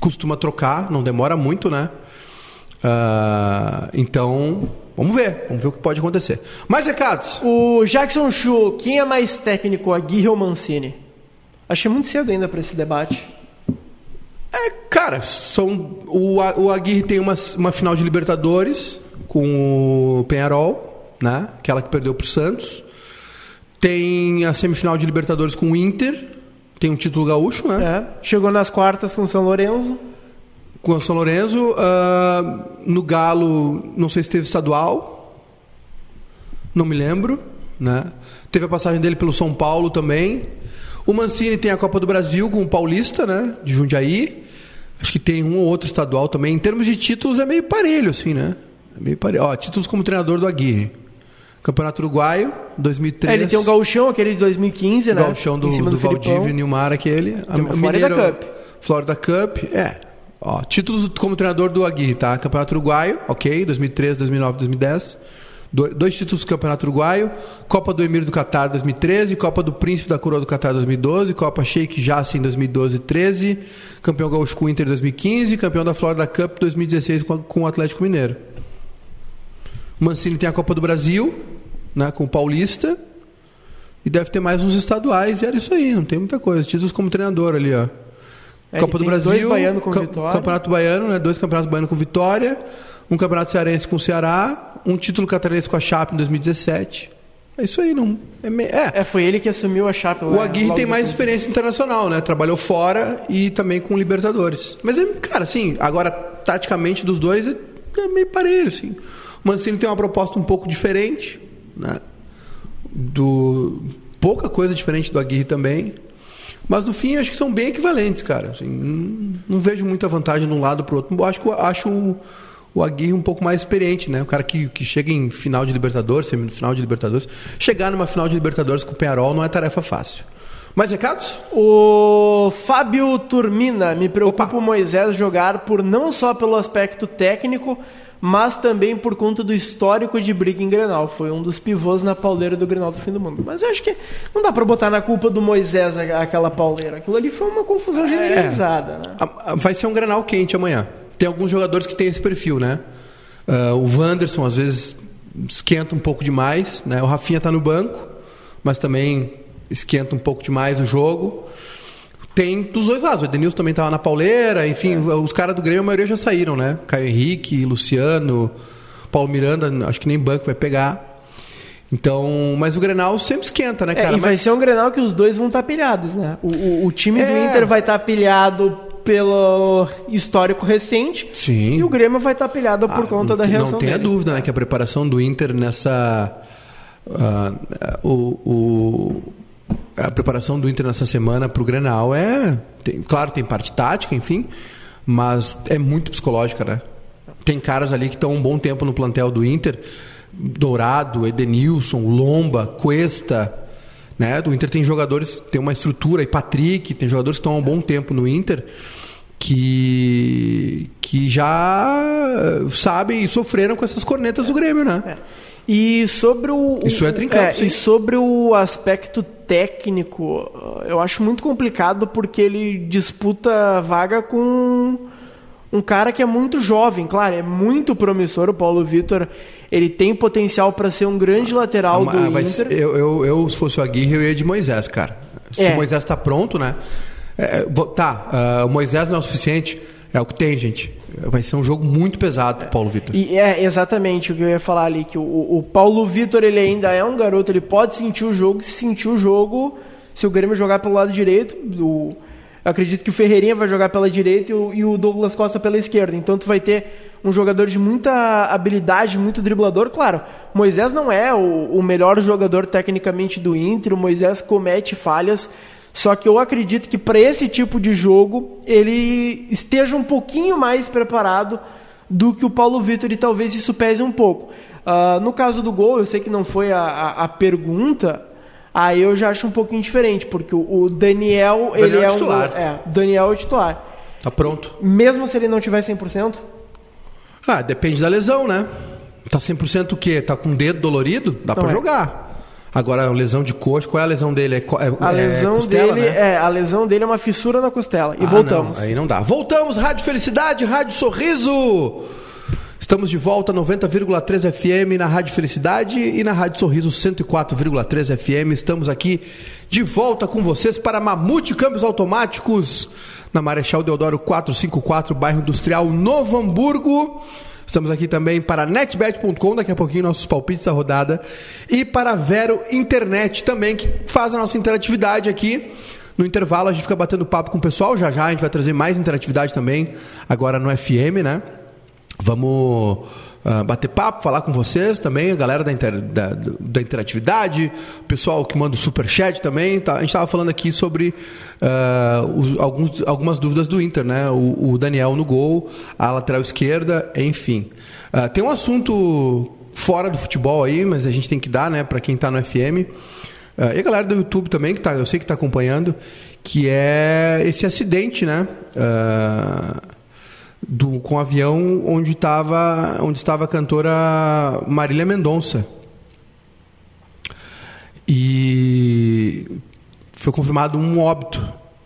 costuma trocar, não demora muito, né? Uh, então, vamos ver, vamos ver o que pode acontecer. Mais recados? O Jackson Chu, quem é mais técnico, Aguirre ou Mancini? Achei muito cedo ainda para esse debate. É, cara, são, o, o Aguirre tem uma, uma final de Libertadores com o Penharol, né? Aquela que perdeu para o Santos. Tem a semifinal de Libertadores com o Inter. Tem um título gaúcho, né? É. Chegou nas quartas com o São Lourenço com o São Lourenço. Uh, no Galo, não sei se teve estadual. Não me lembro. Né? Teve a passagem dele pelo São Paulo também. O Mancini tem a Copa do Brasil com o Paulista, né? De Jundiaí. Acho que tem um ou outro estadual também. Em termos de títulos, é meio parelho, assim, né? É meio parelho. Ó, títulos como treinador do Aguirre. Campeonato Uruguaio, 2003. É, ele tem o um gauchão, aquele de 2015, né? Gauchão do, do, do Valdívia Nilmar, aquele. Tem uma Florida Cup. Florida Cup, é. Ó, títulos como treinador do Aguirre, tá? Campeonato Uruguaio, ok, 2013, 2009, 2010. dois títulos do Campeonato Uruguaio, Copa do Emir do Catar 2013, Copa do Príncipe da Coroa do Catar 2012, Copa Sheikh Jassim 2012 13, campeão gaúcho com o Inter 2015, campeão da Florida Cup 2016 com, com o Atlético Mineiro. Mancini tem a Copa do Brasil, né, com o Paulista, e deve ter mais uns estaduais, e era isso aí, não tem muita coisa. Títulos como treinador ali, ó. É, Copa do Brasil, dois baiano com vitória. Campeonato Baiano, né? Dois campeonatos baianos com vitória, um campeonato cearense com o Ceará, um título catarinense com a Chape em 2017. É isso aí, não. É, é. é foi ele que assumiu a Chape. O Aguirre tem mais experiência internacional, né? Trabalhou fora e também com Libertadores. Mas, é, cara, assim, agora, taticamente dos dois, é, é meio parelho, assim. Mancini tem uma proposta um pouco diferente, né? Do pouca coisa diferente do Aguirre também. Mas no fim, acho que são bem equivalentes, cara. Assim, não, não, vejo muita vantagem de um lado para o outro. Acho que acho o, o Aguirre um pouco mais experiente, né? O cara que, que chega em final de Libertadores, semifinal de Libertadores. Chegar numa final de Libertadores com o Penarol não é tarefa fácil. Mais recados? O Fábio Turmina. Me preocupa Opa. o Moisés jogar por não só pelo aspecto técnico, mas também por conta do histórico de briga em Grenal. Foi um dos pivôs na pauleira do Grenal do fim do mundo. Mas eu acho que não dá para botar na culpa do Moisés aquela pauleira. Aquilo ali foi uma confusão é. generalizada. É. Né? Vai ser um Grenal quente amanhã. Tem alguns jogadores que têm esse perfil, né? Uh, o Wanderson, às vezes, esquenta um pouco demais. Né? O Rafinha está no banco, mas também esquenta um pouco demais o jogo tem dos dois lados. O Edenilson também estava na pauleira, enfim, é. os caras do Grêmio, a maioria já saíram, né? Caio Henrique, Luciano, Paulo Miranda, acho que nem banco vai pegar. Então, mas o Grenal sempre esquenta, né, é, cara? É, e mas... vai ser um Grenal que os dois vão estar tá pilhados, né? O, o, o time é. do Inter vai estar tá pilhado pelo histórico recente. Sim. E o Grêmio vai estar tá pilhado por ah, conta da reação Não tenha dele. dúvida, né, que a preparação do Inter nessa... Uh, o, o a preparação do Inter nessa semana para o Grenal é. Tem, claro, tem parte tática, enfim, mas é muito psicológica, né? Tem caras ali que estão um bom tempo no plantel do Inter. Dourado, Edenilson, Lomba, Cuesta. Né? Do Inter tem jogadores, tem uma estrutura, e Patrick, tem jogadores que estão há um bom tempo no Inter que, que já sabem e sofreram com essas cornetas do Grêmio, né? É. E sobre o. Isso é trincado, é, E sobre o aspecto técnico, eu acho muito complicado porque ele disputa vaga com um cara que é muito jovem, claro, é muito promissor. O Paulo Vitor, ele tem potencial para ser um grande lateral ah, do Inter. Eu, eu, eu, se fosse o Aguirre, eu ia de Moisés, cara. Se é. o Moisés está pronto, né? É, tá, uh, o Moisés não é o suficiente, é o que tem, gente vai ser um jogo muito pesado Paulo Vitor. E é exatamente o que eu ia falar ali, que o, o Paulo Vitor ele ainda é um garoto, ele pode sentir o jogo, se sentir o jogo, se o Grêmio jogar pelo lado direito, eu acredito que o Ferreirinha vai jogar pela direita e o, e o, Douglas Costa pela esquerda. Então tu vai ter um jogador de muita habilidade, muito driblador. Claro, Moisés não é o, o melhor jogador tecnicamente do Inter, o Moisés comete falhas, só que eu acredito que para esse tipo de jogo ele esteja um pouquinho mais preparado do que o Paulo Vitor e talvez isso pese um pouco. Uh, no caso do gol, eu sei que não foi a, a, a, pergunta, aí eu já acho um pouquinho diferente, porque o, o Daniel, Daniel, ele é, é um. É, Daniel é o titular. Tá pronto. Mesmo se ele não tiver 100%? Ah, depende da lesão, né? Tá 100% o quê? Tá com o dedo dolorido? Dá Então pra é. jogar. Agora, lesão de coxa, qual é a lesão dele? É, é, A é lesão costela, dele né? é a lesão dele é uma fissura na costela. E Ah, voltamos. não, aí não dá. Voltamos, Rádio Felicidade, Rádio Sorriso. Estamos de volta 90,3 FM na Rádio Felicidade e na Rádio Sorriso 104,3 FM. Estamos aqui de volta com vocês para Mamute Câmbios Automáticos na Marechal Deodoro 454, bairro Industrial Novo Hamburgo. Estamos aqui também para netbet.com, daqui a pouquinho nossos palpites da rodada. E para Vero Internet também, que faz a nossa interatividade aqui. No intervalo a gente fica batendo papo com o pessoal. Já já a gente vai trazer mais interatividade também, agora no FM, né? Vamos ah, bater papo, falar com vocês também, a galera da, inter- da, da interatividade, o pessoal que manda o superchat também. Tá? A gente estava falando aqui sobre ah, os- alguns, algumas dúvidas do Inter, né? O, o Daniel no gol, a lateral esquerda, enfim. Ah, tem um assunto fora do futebol aí, mas a gente tem que dar, né, para quem está no FM. Ah, e a galera do YouTube também, que tá, eu sei que está acompanhando, que é esse acidente, né? Ah, do, com o avião onde estava onde estava a cantora Marília Mendonça. E foi confirmado um óbito,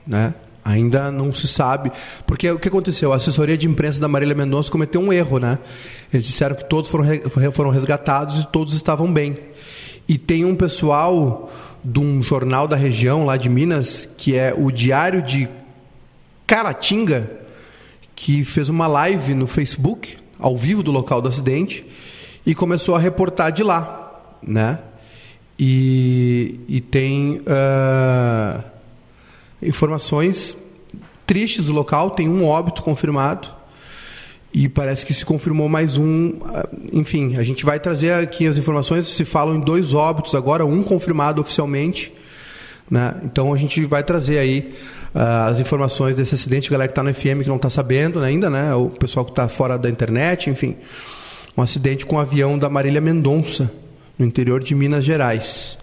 né? Ainda não se sabe, porque o que aconteceu? A assessoria de imprensa da Marília Mendonça cometeu um erro, né? Eles disseram que todos foram, foram resgatados e todos estavam bem. E tem um pessoal de um jornal da região lá de Minas, que é o Diário de Caratinga, que fez uma live no Facebook, ao vivo do local do acidente, e começou a reportar de lá, né? E, e tem ah, informações tristes do local, tem um óbito confirmado, e parece que se confirmou mais um. ah, Enfim, a gente vai trazer aqui as informações, se falam em dois óbitos agora, um confirmado oficialmente, né? Então a gente vai trazer aí ah, as informações desse acidente, a galera que está no FM que não está sabendo né, ainda, né? O pessoal que está fora da internet, enfim. Um acidente com o avião da Marília Mendonça, no interior de Minas Gerais.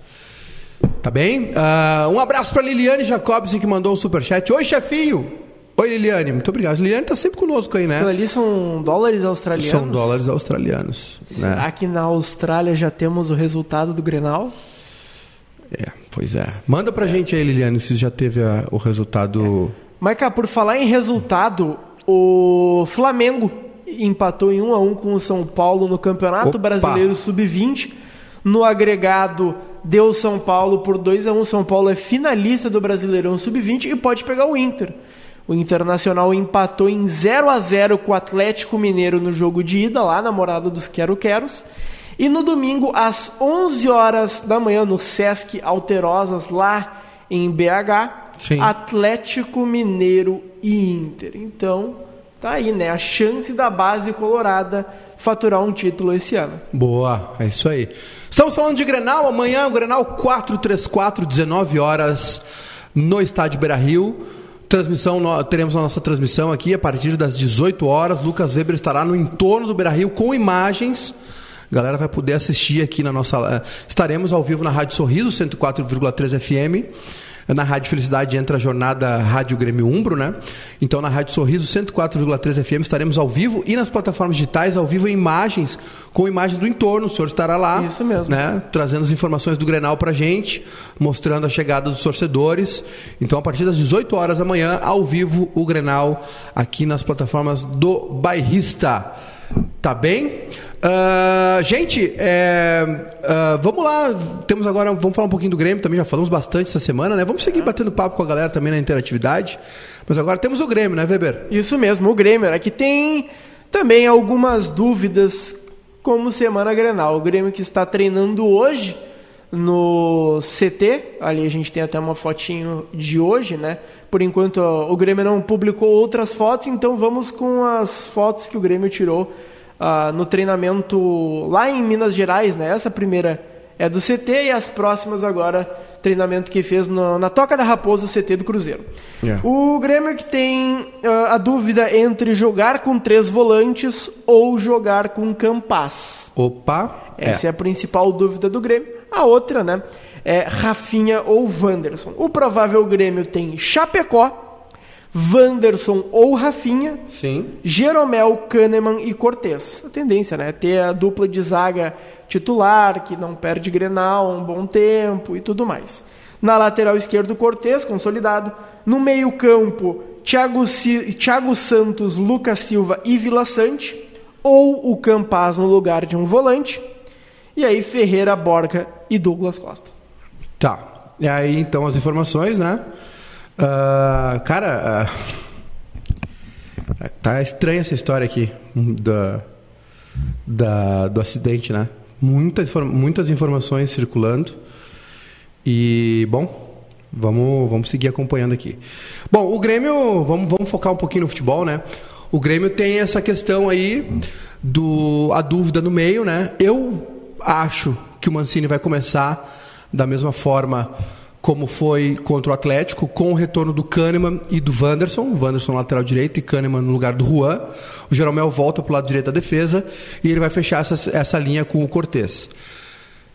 Tá bem? Ah, um abraço para Liliane Jacobson que mandou um superchat. Oi, chefinho! Oi, Liliane, muito obrigado. Liliane está sempre conosco aí, né? Aquilo ali são dólares australianos? São dólares australianos. Será Né? que na Austrália já temos o resultado do Grenal? É, pois é. Manda pra gente aí, Liliane, se já teve a- o resultado. Maica, por falar em resultado, o Flamengo empatou em 1 a 1 com o São Paulo no Campeonato Opa! Brasileiro Sub-20. No agregado, deu São Paulo por 2 a 1 São Paulo é finalista do Brasileirão Sub-20 e pode pegar o Inter. O Internacional empatou em 0 a 0 com o Atlético Mineiro no jogo de ida, lá na morada dos Quero-Queros. E no domingo, às 11 horas da manhã, no Sesc Alterosas, lá em BH, Sim. Atlético Mineiro e Inter. Então, tá aí, né? A chance da base colorada faturar um título esse ano. Boa, é isso aí. Estamos falando de Grenal, amanhã o Grenal 434, 19 horas no estádio Beira Rio. Transmissão, teremos a nossa transmissão aqui a partir das 18 horas. Lucas Weber estará no entorno do Beira Rio com imagens. A galera vai poder assistir aqui na nossa. Estaremos ao vivo na Rádio Sorriso, 104,3 FM. Na Rádio Felicidade entra a jornada Rádio Grêmio Umbro, né? Então na Rádio Sorriso 104,3 FM estaremos ao vivo e nas plataformas digitais ao vivo em imagens, com imagens do entorno. O senhor estará lá, Isso mesmo. né? Trazendo as informações do Grenal pra gente, mostrando a chegada dos torcedores. Então a partir das 18 horas da manhã, ao vivo, o Grenal aqui nas plataformas do Bairrista. Tá bem? Ah, gente, é, ah, vamos lá. Temos agora, vamos falar um pouquinho do Grêmio também. Já falamos bastante essa semana, né? Vamos seguir batendo papo com a galera também na interatividade. Mas agora temos o Grêmio, né, Weber? Isso mesmo, o Grêmio, né, que tem também algumas dúvidas como semana Grenal. O Grêmio que está treinando hoje no CT, ali a gente tem até uma fotinho de hoje, né? Por enquanto o Grêmio não publicou outras fotos, então vamos com as fotos que o Grêmio tirou ah, no treinamento lá em Minas Gerais, né? Essa primeira é do CT e as próximas agora treinamento que fez no- na Toca da Raposa, o CT do Cruzeiro. Yeah. O Grêmio que tem ah, a dúvida entre jogar com três volantes ou jogar com Campas. Opa! Essa é. a principal dúvida do Grêmio. A outra, né, é Rafinha ou Wanderson. O provável Grêmio tem Chapecó, Wanderson ou Rafinha, Sim. Jeromel, Kahneman e Cortez. A tendência, né? Ter a dupla de zaga titular, que não perde Grenal há um bom tempo e tudo mais. Na lateral esquerdo, Cortez, consolidado. No meio campo, Thiago, Si- Thiago Santos, Lucas Silva e Vila Sante. Ou o Campaz no lugar de um volante. E aí Ferreira, Borca e Douglas Costa. Tá. E aí, então, as informações, né? Ah, cara, ah, tá estranha essa história aqui da, da- do acidente, né? Muitas, muitas informações circulando. E, bom, vamos, vamos seguir acompanhando aqui. Bom, o Grêmio, vamos, vamos focar um pouquinho no futebol, né? O Grêmio tem essa questão aí do a dúvida no meio, né? Eu acho que o Mancini vai começar da mesma forma como foi contra o Atlético, com o retorno do Kahneman e do Wanderson, o Wanderson no lateral direito e Kahneman no lugar do Juan. O Jeromel volta para o lado direito da defesa e ele vai fechar essa, essa linha com o Cortez.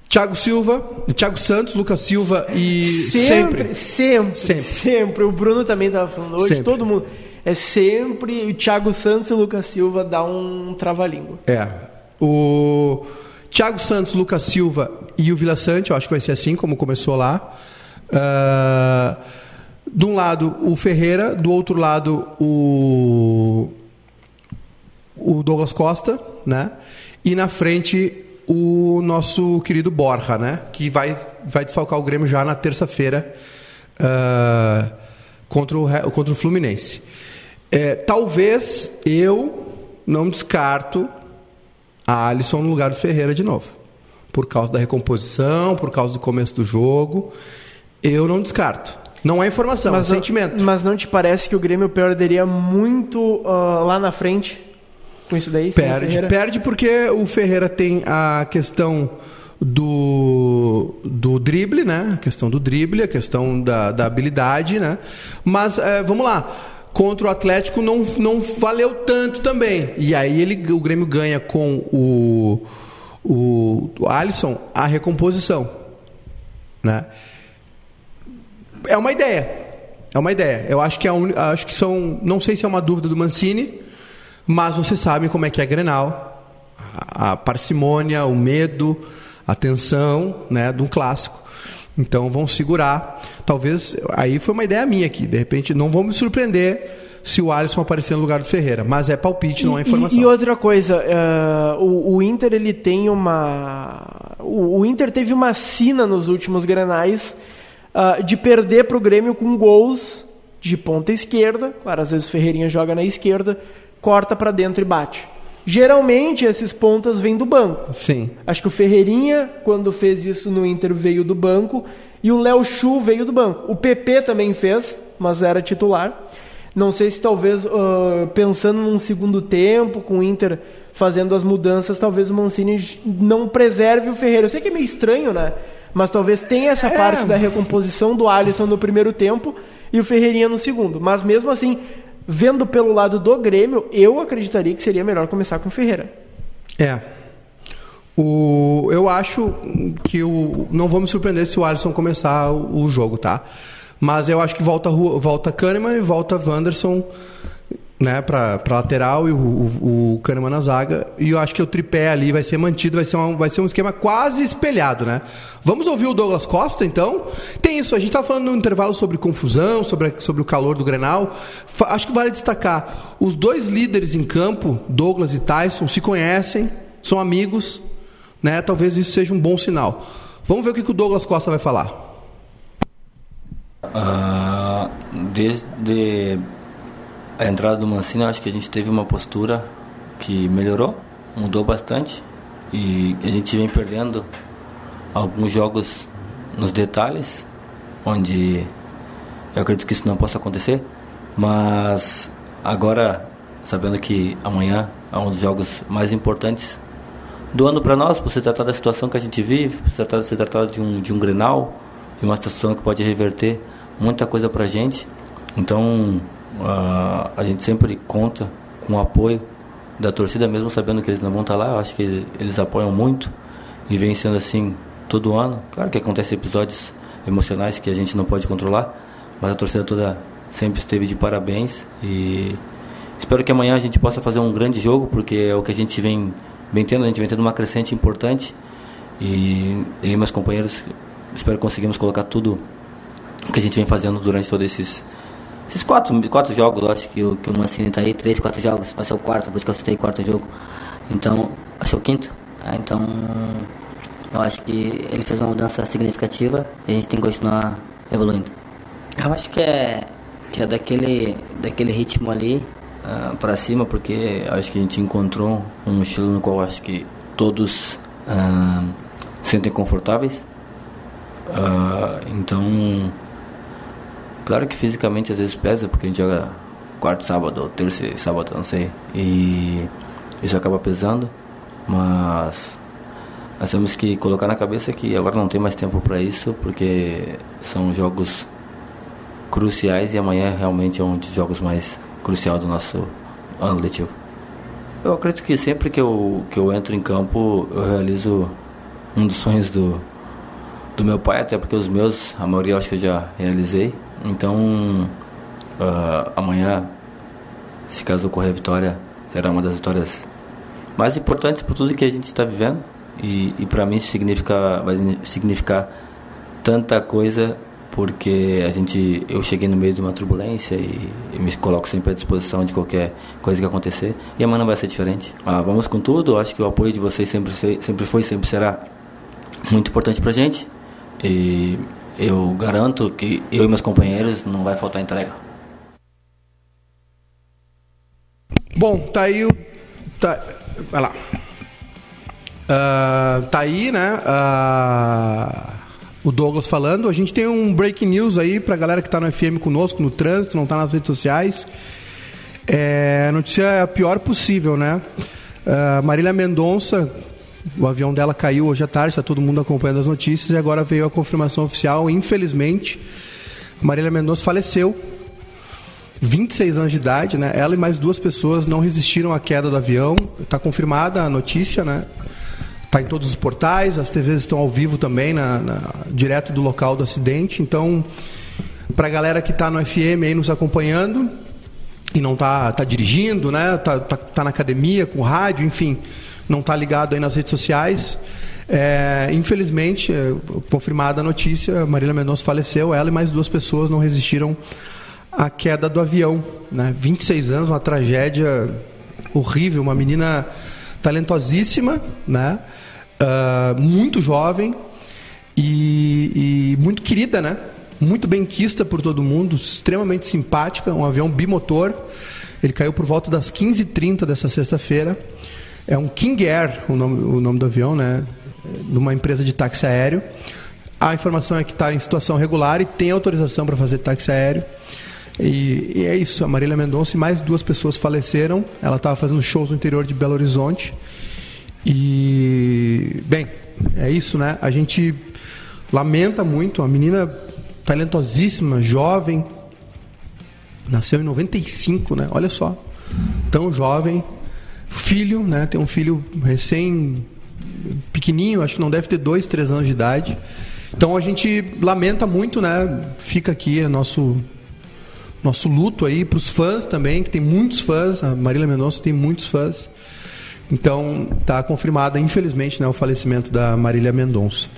Thiago Silva, Thiago Santos, Lucas Silva e Sempre, sempre, Sempre. sempre, O Bruno também estava falando hoje, Sempre. todo mundo. É sempre o Thiago Santos e o Lucas Silva dá um trava-língua. É. O Thiago Santos, Lucas Silva e o Vila Sante, eu acho que vai ser assim como começou lá. Ah, de um lado o Ferreira, do outro lado o o Douglas Costa, né? E na frente o nosso querido Borja, né? Que vai vai desfalcar o Grêmio já na terça-feira ah, contra o contra o Fluminense. É, talvez eu não descarto a Alisson no lugar do Ferreira de novo. Por causa da recomposição, por causa do começo do jogo. Eu não descarto. Não é informação, é não- sentimento. mas não te parece que o Grêmio perderia muito ah, lá na frente com isso daí? Perde, perde porque o Ferreira tem a questão do, do drible, né? A questão do drible, a questão da, da habilidade, né? Mas eh, vamos lá. Contra o Atlético não, não valeu tanto também. E aí ele, o Grêmio ganha com o, o, o Alisson a recomposição. Né? É uma ideia. É uma ideia. Eu acho que, é a uni- acho que são. Não sei se é uma dúvida do Mancini, mas vocês sabem como é que é Grenal. A, a parcimônia, o medo, a tensão né, de um clássico. Então vão segurar. Talvez. Aí foi uma ideia minha aqui. De repente, não vão me surpreender se o Alisson aparecer no lugar do Ferreira. Mas é palpite, não é E- informação. E, e outra coisa, eh, o, o Inter ele tem uma. O, o Inter teve uma sina nos últimos granais ah, de perder para o Grêmio com gols de ponta esquerda. Claro, às vezes o Ferreirinha joga na esquerda, corta para dentro e bate. Geralmente esses pontas vêm do banco. Sim. Acho que o Ferreirinha, quando fez isso no Inter, veio do banco. E o Léo Chu veio do banco. O PP também fez, mas era titular. Não sei se talvez, ah, pensando num segundo tempo, com o Inter fazendo as mudanças, talvez o Mancini não preserve o Ferreira. Eu sei que é meio estranho, né? Mas talvez tenha essa parte da recomposição do Alisson no primeiro tempo e o Ferreirinha no segundo. Mas mesmo assim, vendo pelo lado do Grêmio, eu acreditaria que seria melhor começar com o Ferreira. É. O, eu acho que o, não vou me surpreender se o Alisson começar o, o jogo, tá? Mas eu acho que volta, volta Kahneman e volta Wanderson né, pra, pra lateral e o, o, o Kahneman na zaga. E eu acho que o tripé ali vai ser mantido, vai ser, um, vai ser um esquema quase espelhado, né? Vamos ouvir o Douglas Costa, então? Tem isso, a gente estava falando no intervalo sobre confusão, sobre, sobre o calor do Grenal. Acho que vale destacar, os dois líderes em campo, Douglas e Tyson, se conhecem, são amigos, né? Talvez isso seja um bom sinal. Vamos ver o que, que o Douglas Costa vai falar. Ah, desde a entrada do Mancini, eu acho que a gente teve uma postura que melhorou, mudou bastante e a gente vem perdendo alguns jogos nos detalhes, onde eu acredito que isso não possa acontecer, mas agora, sabendo que amanhã é um dos jogos mais importantes do ano para nós, por se tratar da situação que a gente vive, por se tratar, se tratar de um, de um Grenal, de uma situação que pode reverter muita coisa para a gente. Então, ah, a gente sempre conta com o apoio da torcida, mesmo sabendo que eles não vão estar lá. Eu acho que eles apoiam muito e vem sendo assim todo ano. Claro que acontecem episódios emocionais que a gente não pode controlar, mas a torcida toda sempre esteve de parabéns e espero que amanhã a gente possa fazer um grande jogo, porque é o que a gente vem, vem tendo, a gente vem tendo uma crescente importante e e meus companheiros espero que conseguimos colocar tudo o que a gente vem fazendo durante todos esses esses quatro, quatro jogos, eu acho que o, que o Mancini está aí, três, quatro jogos, vai ser o quarto, por isso que eu citei quarto jogo. Então, vai ser o quinto. É, então, eu acho que ele fez uma mudança significativa e a gente tem que continuar evoluindo. Eu acho que é, que é daquele, daquele ritmo ali uh, ah, para cima, porque acho que a gente encontrou um estilo no qual acho que todos uh, sentem confortáveis. Uh, então, claro que fisicamente às vezes pesa, porque a gente joga quarto, sábado, terça e sábado, não sei. E isso acaba pesando, mas nós temos que colocar na cabeça que agora não tem mais tempo para isso, porque são jogos cruciais e amanhã realmente é um dos jogos mais crucial do nosso ano letivo. Eu acredito que sempre que eu, que eu entro em campo, eu realizo um dos sonhos do, do meu pai, até porque os meus, a maioria acho que eu já realizei. Então, uh, amanhã, se caso ocorrer a vitória, será uma das vitórias mais importantes por tudo que a gente está vivendo. E, e para mim isso significa, vai significar tanta coisa porque a gente eu cheguei no meio de uma turbulência e, e, me coloco sempre à disposição de qualquer coisa que acontecer. E amanhã não vai ser diferente. Ah, vamos com tudo. Acho que o apoio de vocês sempre sempre foi sempre será muito importante para gente. E eu garanto que eu e meus companheiros não vai faltar entrega bom tá aí o tá vai lá uh, tá aí né uh o Douglas falando. A gente tem um breaking news aí pra galera que tá no FM conosco, no trânsito, não tá nas redes sociais. É, notícia é a pior possível, né? Uh, Marília Mendonça, o avião dela caiu hoje à tarde, está todo mundo acompanhando as notícias e agora veio a confirmação oficial. Infelizmente, Marília Mendonça faleceu. 26 anos de idade, né? Ela e mais duas pessoas não resistiram à queda do avião. Está confirmada a notícia, né? Está em todos os portais, as TVs estão ao vivo também, na, na direto do local do acidente. Então, para a galera que está no FM aí nos acompanhando e não está tá dirigindo, né? Tá, tá, tá, na academia, com rádio, enfim, não está ligado aí nas redes sociais. É, infelizmente, é, confirmada a notícia, Marília Mendonça faleceu, ela e mais duas pessoas não resistiram à queda do avião. Né? 26 anos, uma tragédia horrível, uma menina talentosíssima, né? Uh, muito jovem e, e, muito querida, né? Muito bem quista por todo mundo, extremamente simpática, um avião bimotor. Ele caiu por volta das 15h30 dessa sexta-feira. É um King Air, o nome, o nome do avião, né? De uma empresa de táxi aéreo. A informação é que está em situação regular e tem autorização para fazer táxi aéreo. E, e, é isso, a Marília Mendonça e mais duas pessoas faleceram. Ela estava fazendo shows no interior de Belo Horizonte. E, bem, é isso, né? A gente lamenta muito. A menina talentosíssima, jovem, nasceu em 95, né? Olha só, tão jovem. Filho, né? Tem um filho recém pequenininho, acho que não deve ter dois, três anos de idade. Então a gente lamenta muito, né? Fica aqui nosso nosso luto aí para os fãs também, que tem muitos fãs. A Marília Mendonça tem muitos fãs. Então, está confirmada, infelizmente, né, o falecimento da Marília Mendonça.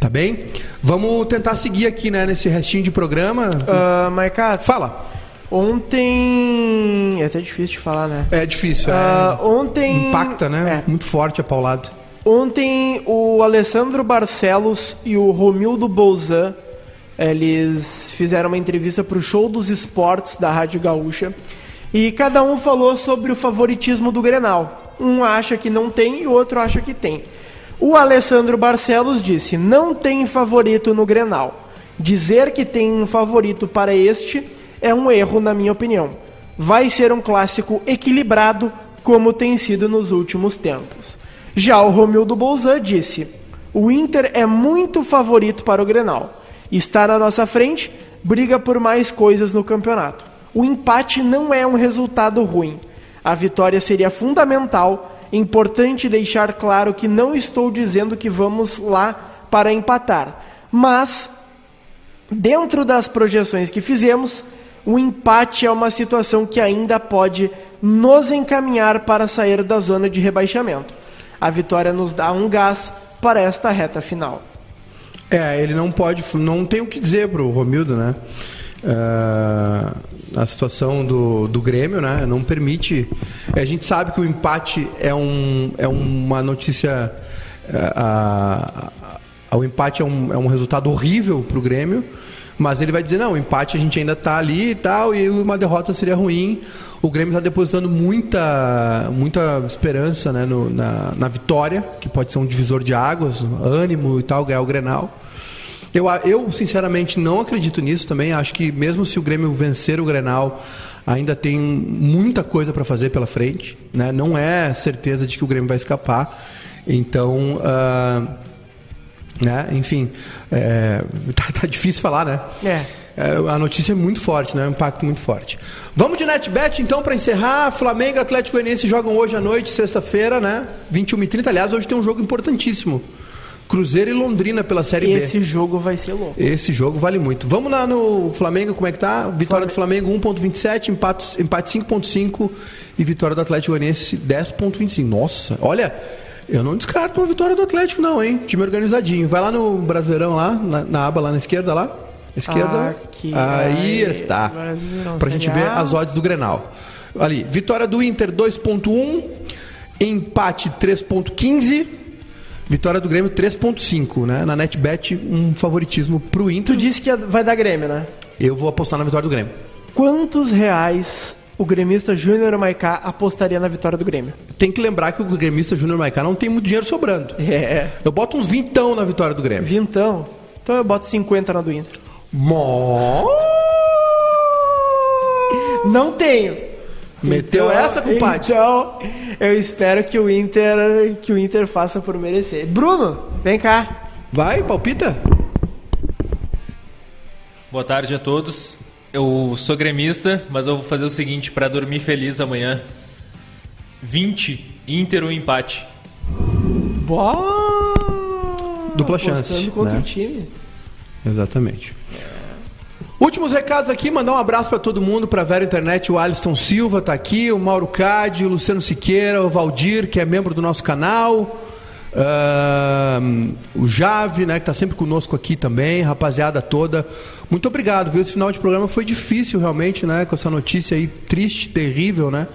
Tá bem? Vamos tentar seguir aqui, né, nesse restinho de programa. Uh. Fala. Ontem. É até difícil de falar, né? É difícil. Uh. Ontem. Impacta, né? É. Muito forte a paulada. Ontem o Alessandro Barcelos e o Romildo Bolzan eles fizeram uma entrevista para o Show dos Esportes da Rádio Gaúcha e cada um falou sobre o favoritismo do Grenal. Um acha que não tem e o outro acha que tem. O Alessandro Barcelos disse: não tem favorito no Grenal. Dizer que tem um favorito para este é um erro, na minha opinião. Vai ser um clássico equilibrado, como tem sido nos últimos tempos. Já o Romildo Bolzan disse: o Inter é muito favorito para o Grenal está na nossa frente, briga por mais coisas no campeonato. O empate não é um resultado ruim. A vitória seria fundamental. Importante deixar claro que não estou dizendo que vamos lá para empatar, mas dentro das projeções que fizemos, o empate é uma situação que ainda pode nos encaminhar para sair da zona de rebaixamento. A vitória nos dá um gás para esta reta final. É, ele não pode, não tem o que dizer pro Romildo, né? Uh, a situação do, do Grêmio, né? Não permite. A gente sabe que o empate é, um, é uma notícia. Uh, uh, o empate é um, é um resultado horrível para o Grêmio, mas ele vai dizer: não, o empate a gente ainda está ali e tal, e uma derrota seria ruim. O Grêmio está depositando muita, muita esperança né, no, na, na vitória, que pode ser um divisor de águas, ânimo e tal, ganhar o Grenal. Eu, eu, sinceramente, não acredito nisso também. Acho que mesmo se o Grêmio vencer o Grenal, ainda tem muita coisa para fazer pela frente. Né? Não é certeza de que o Grêmio vai escapar. Então, uh, né? enfim, é, tá, tá, difícil falar, né? É. É, a notícia é muito forte, né? Um impacto muito forte. Vamos de NetBet, então, para encerrar. Flamengo e Atlético Goianiense jogam hoje à noite, sexta-feira, né? 21h30. Aliás, hoje tem um jogo importantíssimo Cruzeiro e Londrina pela Série B. Esse jogo vai ser louco. Esse jogo vale muito. Vamos lá no Flamengo, como é que tá? Vitória Flamengo. do Flamengo 1.27, empate, empate 5.5 e vitória do Atlético Goianiense 10.25. Nossa, olha, eu não descarto uma vitória do Atlético não, hein? Time organizadinho. Vai lá no Brasileirão lá, na, na aba lá na esquerda lá. Esquerda. Aqui, aí, aí está. Pra gente ver as odds do Grenal. Ali, vitória do Inter 2.1, empate 3.15 Vitória do Grêmio 3.5, né? Na NetBet, um favoritismo pro Inter. Tu disse que vai dar Grêmio, né? Eu vou apostar na vitória do Grêmio. Quantos reais o gremista Júnior Maicá apostaria na vitória do Grêmio? Tem que lembrar que o gremista Júnior Maicá não tem muito dinheiro sobrando. É. Eu boto uns vintão na vitória do Grêmio. Vintão? Então eu boto 50 na do Inter. Mó! Não tenho. Meteu então, essa, compadre? Então, eu espero que o Inter que o Inter faça por merecer. Bruno, vem cá. Vai, palpita. Boa tarde a todos. Eu sou gremista, mas eu vou fazer o seguinte para dormir feliz amanhã. 20 Inter ou empate. Boa! Dupla chance. contra né? o time. Exatamente. Últimos recados aqui, mandar um abraço para todo mundo, para Vera Internet, o Alisson Silva tá aqui, o Mauro Cade, o Luciano Siqueira, o Valdir, que é membro do nosso canal, uh, o Jave, né, que tá sempre conosco aqui também, rapaziada toda. Muito obrigado, viu? Esse final de programa foi difícil realmente, né, com essa notícia aí triste, terrível, né?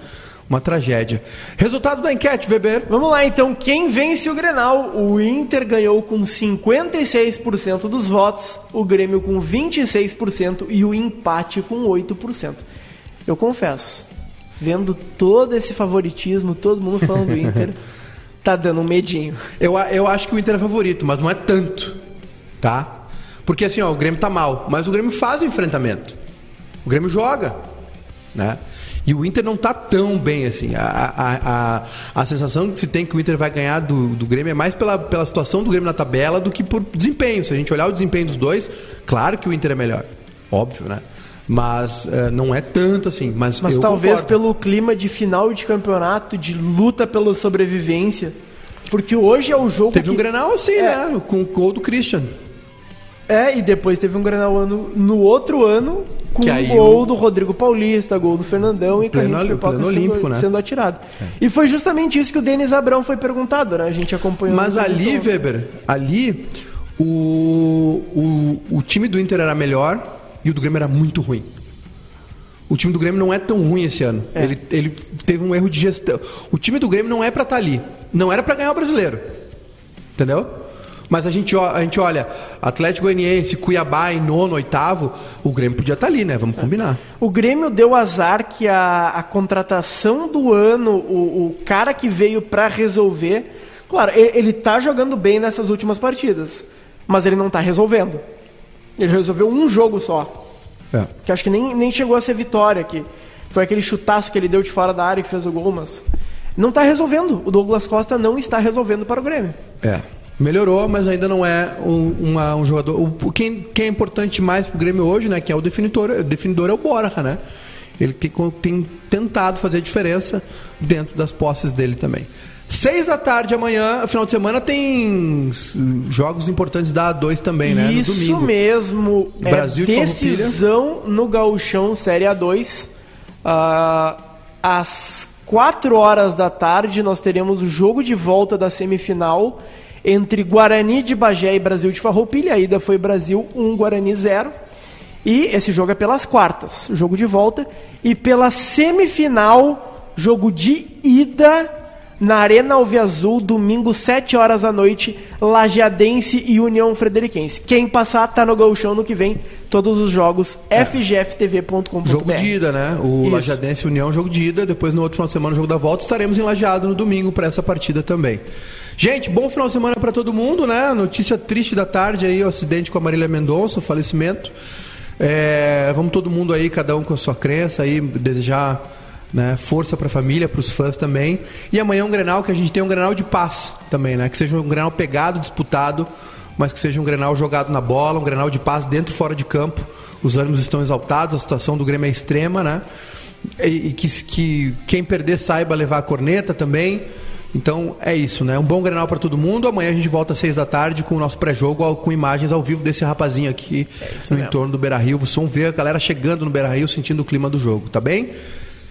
Uma tragédia. Resultado da enquete, Weber. Vamos lá, então. Quem vence o Grenal? O Inter ganhou com 56% dos votos, o Grêmio com 26% e o empate com 8%. Eu confesso, vendo todo esse favoritismo, todo mundo falando do Inter, tá dando um medinho. Eu, eu acho que o Inter é favorito, mas não é tanto, tá? Porque assim, ó, o Grêmio tá mal, mas o Grêmio faz enfrentamento. O Grêmio joga, né? E o Inter não está tão bem assim. A, a, a, a, sensação que se tem que o Inter vai ganhar do, do Grêmio é mais pela, pela situação do Grêmio na tabela do que por desempenho. Se a gente olhar o desempenho dos dois, claro que o Inter é melhor. Óbvio, né? Mas uh, não é tanto assim. Mas, mas talvez concordo. pelo clima de final de campeonato, de luta pela sobrevivência. Porque hoje é o jogo. Teve que... um Grenal assim, é... né? Com o gol do Christian. É, e depois teve um Grenal ano, no outro ano com que um gol o... do Rodrigo Paulista, gol do Fernandão e pleno, Carlinhos Pipoca sendo, Olímpico, né? sendo atirado. É. E foi justamente isso que o Denis Abrão foi perguntado, né? A gente acompanhou. Mas ali, Weber, ali o, o, o time do Inter era melhor e o do Grêmio era muito ruim. O time do Grêmio não é tão ruim esse ano. É. Ele, ele teve um erro de gestão. O time do Grêmio não é para estar tá ali. Não era para ganhar o brasileiro. Entendeu? Mas a gente, a gente olha, Atlético Goianiense, Cuiabá em nono, oitavo, o Grêmio podia estar tá ali, né? Vamos combinar. O Grêmio deu azar que a, a contratação do ano, o, o cara que veio para resolver, claro, ele, ele tá jogando bem nessas últimas partidas, mas ele não tá resolvendo. Ele resolveu um jogo só. É. Que acho que nem, nem chegou a ser vitória aqui. Foi aquele chutaço que ele deu de fora da área que fez o gol, mas não está resolvendo. O Douglas Costa não está resolvendo para o Grêmio. É. Melhorou, mas ainda não é um, uma, um jogador. O, quem, quem é importante mais pro Grêmio hoje, né? Que é o definidor, o definidor é o Borja, né? Ele tem, tem tentado fazer a diferença dentro das posses dele também. Seis da tarde amanhã, final de semana, tem jogos importantes da A2 também, né? Isso no domingo. mesmo. Brasil é de decisão no Gauchão Série A2. Uh, às 4 horas da tarde nós teremos o jogo de volta da semifinal entre Guarani de Bagé e Brasil de Farroupilha. A ida foi Brasil 1, Guarani 0. E esse jogo é pelas quartas, jogo de volta. E pela semifinal, jogo de ida na Arena Alviazul, domingo, 7 horas da noite, Lajeadense e União Frederiquense. Quem passar tá no Gauchão no que vem, todos os jogos, é. fgftv.com.br. Jogo de ida, né? O Isso. Lajeadense e União, jogo de ida, depois no outro final de semana, jogo da volta, estaremos em Lajeado no domingo para essa partida também. Gente, bom final de semana para todo mundo, né? Notícia triste da tarde aí, o acidente com a Marília Mendonça, o falecimento. É, vamos todo mundo aí, cada um com a sua crença aí, desejar né? Força para a família, para os fãs também. E amanhã um Grenal que a gente tem um Grenal de paz também, né? Que seja um Grenal pegado, disputado, mas que seja um Grenal jogado na bola, um Grenal de paz dentro e fora de campo. Os ânimos estão exaltados, a situação do Grêmio é extrema, né? E, e que, que quem perder saiba levar a corneta também. Então é isso, né? Um bom Grenal para todo mundo. Amanhã a gente volta às seis da tarde com o nosso pré-jogo, com imagens ao vivo desse rapazinho aqui é no mesmo. entorno do Beira Rio. Vocês vão ver a galera chegando no Beira Rio, sentindo o clima do jogo, tá bem?